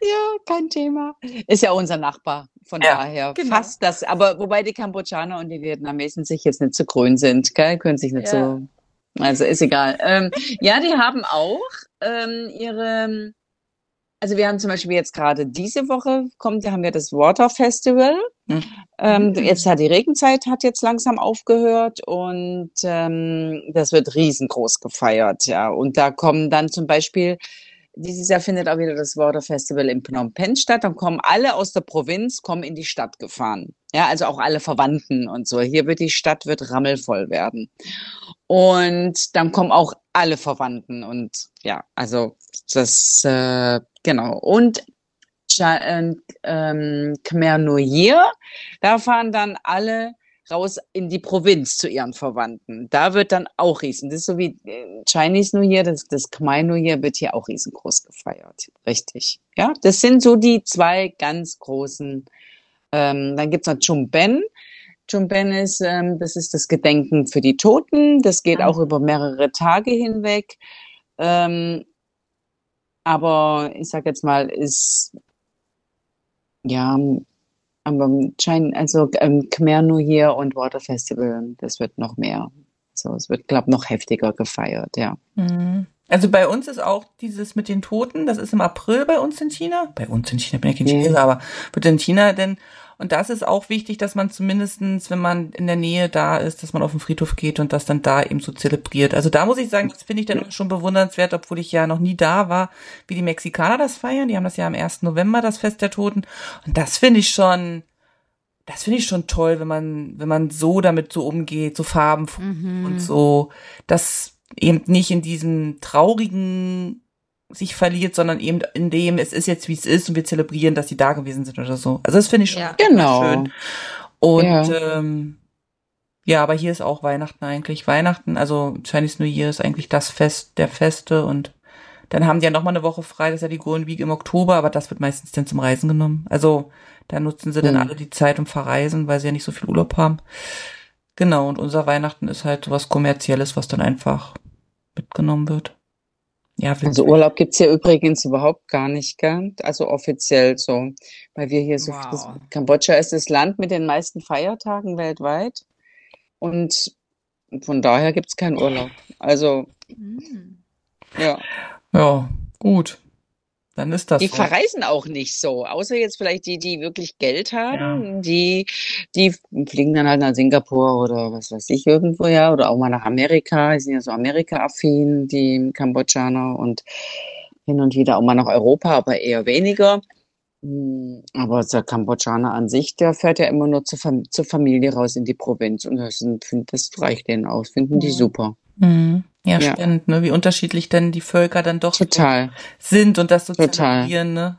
ja, kein Thema. Ist ja unser Nachbar, von Ja, daher genau. fast das. Aber wobei die Kambodschaner und die Vietnamesen sich jetzt nicht so grün sind, gell? Können sich nicht Ja. so. Also ist egal. Ähm, ja, die haben auch ähm, ihre. Also wir haben zum Beispiel jetzt gerade diese Woche kommt, haben wir das Water Festival. Hm. Ähm, Mhm. Jetzt hat die Regenzeit hat jetzt langsam aufgehört und ähm, das wird riesengroß gefeiert, ja. Und da kommen dann zum Beispiel dieses Jahr findet auch wieder das Water Festival in Phnom Penh statt. Dann kommen alle aus der Provinz, kommen in die Stadt gefahren. Ja, also auch alle Verwandten und so. Hier wird die Stadt wird rammelvoll werden. Und dann kommen auch alle Verwandten und ja, also das äh, genau. Und Cha- äh, ähm, Khmer Year, da fahren dann alle raus in die Provinz zu ihren Verwandten. Da wird dann auch riesen. Das ist so wie äh, Chinese New Year, das, das Khmer New Year wird hier auch riesengroß gefeiert. Richtig. Ja, das sind so die zwei ganz großen. Ähm, dann gibt's noch Chumben. Chumben ist, ähm, das ist das Gedenken für die Toten. Das geht Ah. auch über mehrere Tage hinweg. Ähm, aber ich sag jetzt mal, ist ja, aber China, also ähm, Khmer New Year und Water Festival, das wird noch mehr. So, es wird, glaube noch heftiger gefeiert, ja. Mhm. Also bei uns ist auch dieses mit den Toten, das ist im April bei uns in China. Bei uns in China bin ich kein Nee. Chinese, aber wird in China denn, und das ist auch wichtig, dass man zumindestens, wenn man in der Nähe da ist, dass man auf den Friedhof geht und das dann da eben so zelebriert. Also da muss ich sagen, das finde ich dann schon bewundernswert, obwohl ich ja noch nie da war, wie die Mexikaner das feiern. Die haben das ja am 1. November, das Fest der Toten. Und das finde ich schon, das finde ich schon toll, wenn man, wenn man so damit so umgeht, so Farben Mhm. und so, das eben nicht in diesem traurigen sich verliert, sondern eben in dem, es ist jetzt wie es ist und wir zelebrieren, dass sie da gewesen sind oder so. Also das finde ich schon Ja. Genau. schön. Und Ja. ähm, ja, aber hier ist auch Weihnachten eigentlich. Weihnachten, also Chinese New Year ist eigentlich das Fest der Feste und dann haben die ja noch mal eine Woche frei, das ist ja die Golden Week im Oktober, aber das wird meistens dann zum Reisen genommen. Also da nutzen sie dann Mhm. alle die Zeit und verreisen, weil sie ja nicht so viel Urlaub haben. Genau, und unser Weihnachten ist halt was Kommerzielles, was dann einfach mitgenommen wird. Ja. Also Urlaub gibt's hier übrigens überhaupt gar nicht, gell? Also offiziell so. Weil wir hier so, Wow. Kambodscha ist das Land mit den meisten Feiertagen weltweit. Und von daher gibt's keinen Urlaub. Also, Mhm. ja. ja, gut. Dann ist das Die so. verreisen auch nicht so, außer jetzt vielleicht die, die wirklich Geld haben, die, die fliegen dann halt nach Singapur oder was weiß ich irgendwo, ja, oder auch mal nach Amerika, die sind ja so Amerika-affin, die Kambodschaner und hin und wieder auch mal nach Europa, aber eher weniger. Hm, Aber der Kambodschaner an sich, der fährt ja immer nur zur, Fam zur Familie raus in die Provinz und das, sind, das reicht denen aus, finden die Ja. super. Mhm. Ja, Ja. spannend, ne? Wie unterschiedlich denn die Völker dann doch Total. sind und das so Total. zelebrieren, ne?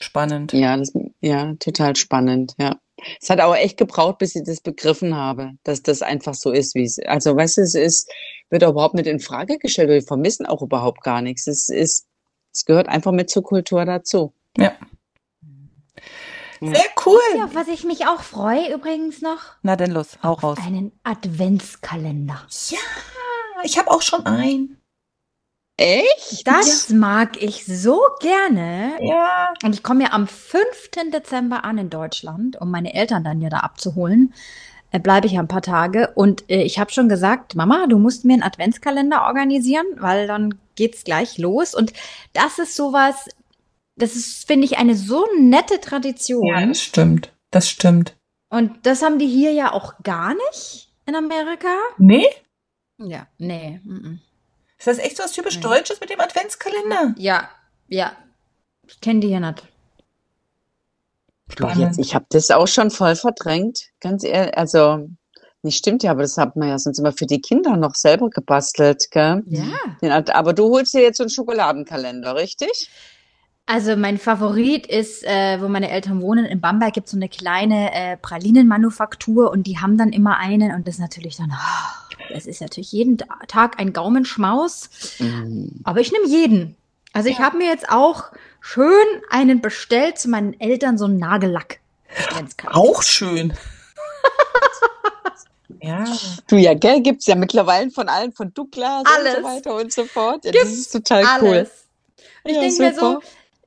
Spannend. Ja, das, ja, total spannend, ja. Es hat aber echt gebraucht, bis ich das begriffen habe, dass das einfach so ist, wie es, also, weißt du, es ist, wird auch überhaupt nicht in Frage gestellt. Wir vermissen auch überhaupt gar nichts. Es ist, es gehört einfach mit zur Kultur dazu. Ja. Sehr cool. Ja, auf was ich mich auch freue übrigens noch, Na denn los, hau raus. einen Adventskalender. Ja, ich habe auch schon einen. Echt? Das mag ich so gerne. Ja. Und ich komme ja am 5. Dezember an in Deutschland, um meine Eltern dann ja da abzuholen. äh, bleibe ich ja ein paar Tage. Und äh, ich habe schon gesagt, Mama, du musst mir einen Adventskalender organisieren, weil dann geht's gleich los. Und das ist sowas, das ist, finde ich, eine so nette Tradition. Ja, das stimmt. Das stimmt. Und das haben die hier ja auch gar nicht in Amerika. Nee? Ja, nee. Mm. Ist das echt so was typisch Nee. Deutsches mit dem Adventskalender? Ja, ja. Ich kenne die hier nicht. Du, jetzt, ich habe das auch schon voll verdrängt, ganz ehrlich. Also, nicht stimmt ja, aber das hat man ja sonst immer für die Kinder noch selber gebastelt, gell? Ja. Den, aber du holst dir jetzt so einen Schokoladenkalender, richtig? Also mein Favorit ist, äh, wo meine Eltern wohnen, in Bamberg gibt es so eine kleine äh, Pralinenmanufaktur und die haben dann immer einen und das ist natürlich dann, ah, das ist natürlich jeden Ta- Tag ein Gaumenschmaus, Mhm. aber ich nehme jeden. Also ich habe mir jetzt auch schön einen bestellt zu meinen Eltern, so einen Nagellack. Auch schön. ja. Du ja, gell? Gibt's ja mittlerweile von allen, von Douglas Alles. und so weiter und so fort. Ja, das ist total cool. Alles. Und ich Ja, denke mir so.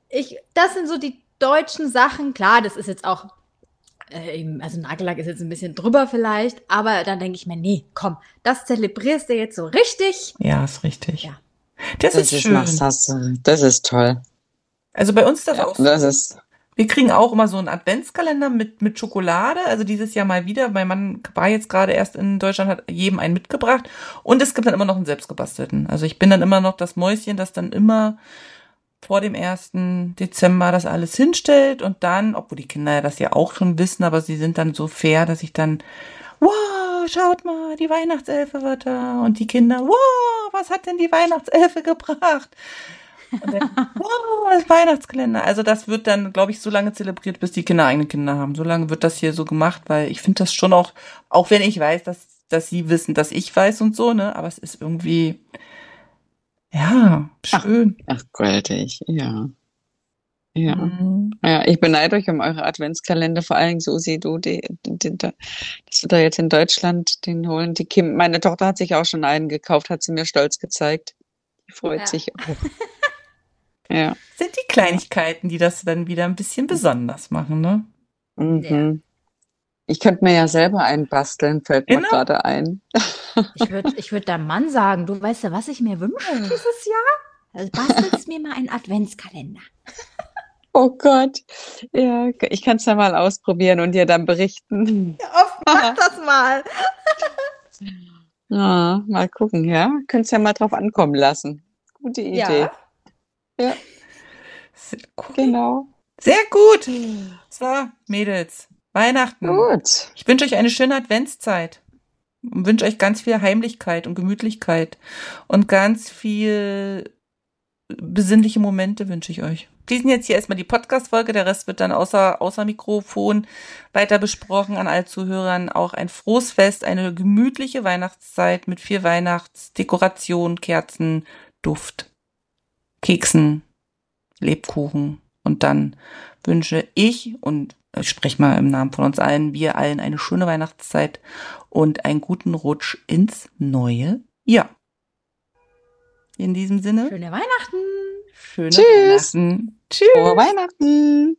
Ich, das sind so die deutschen Sachen. Klar, das ist jetzt auch, äh, eben, also Nagellack ist jetzt ein bisschen drüber vielleicht, aber dann denke ich mir, nee, komm, das zelebrierst du jetzt so richtig. Ja, ist richtig. Ja. Das, Das ist ist, schön. machst das, das ist toll. Also bei uns ist das Ja, auch so. das ist, Wir kriegen auch immer so einen Adventskalender mit, mit Schokolade. Also dieses Jahr mal wieder. Mein Mann war jetzt gerade erst in Deutschland, hat jedem einen mitgebracht. Und es gibt dann immer noch einen selbstgebastelten. Also ich bin dann immer noch das Mäuschen, das dann immer vor dem 1. Dezember das alles hinstellt und dann, obwohl die Kinder das ja auch schon wissen, aber sie sind dann so fair, dass ich dann, wow, schaut mal, die Weihnachtselfe war da. Und die Kinder, wow, was hat denn die Weihnachtselfe gebracht? Und dann, wow, das Weihnachtskalender. Also das wird dann, glaube ich, so lange zelebriert, bis die Kinder eigene Kinder haben. So lange wird das hier so gemacht, weil ich finde das schon auch, auch wenn ich weiß, dass, dass sie wissen, dass ich weiß und so, ne, aber es ist irgendwie, ja, schön. ach, goldig, ja. Ja. Mhm. Ja, ich beneide euch um eure Adventskalender, vor allen Dingen Susi, du, die, die, die, dass du da jetzt in Deutschland den holen. Die Kim, meine Tochter hat sich auch schon einen gekauft, hat sie mir stolz gezeigt. Die freut Ja. sich auch. Ja. Sind die Kleinigkeiten, die das dann wieder ein bisschen besonders machen, ne? Mhm. Ich könnte mir ja selber einen basteln, fällt mir Genau. gerade ein. Ich würde ich würd deinem Mann sagen, du weißt ja, was ich mir wünsche dieses Jahr? Also bastelst mir mal einen Adventskalender. Oh Gott. Ja, ich kann es ja mal ausprobieren und dir dann berichten. Oft mach das mal. Ja, mal gucken, ja. Könntest ja mal drauf ankommen lassen. Gute Idee. Ja. Sehr cool. Genau. Sehr gut. So, Mädels, Weihnachten. Gut. Ich wünsche euch eine schöne Adventszeit und wünsche euch ganz viel Heimlichkeit und Gemütlichkeit und ganz viel besinnliche Momente wünsche ich euch. Diesen jetzt hier erstmal die Podcast-Folge, der Rest wird dann außer, außer Mikrofon weiter besprochen an all Zuhörern. Auch ein frohes Fest, eine gemütliche Weihnachtszeit mit viel Weihnachtsdekoration, Kerzen, Duft, Keksen, Lebkuchen. Und dann wünsche ich und ich spreche mal im Namen von uns allen, wir allen eine schöne Weihnachtszeit und einen guten Rutsch ins neue Jahr. In diesem Sinne, Schöne Weihnachten. schöne Tschüss. Weihnachten. Tschüss. Frohe Weihnachten.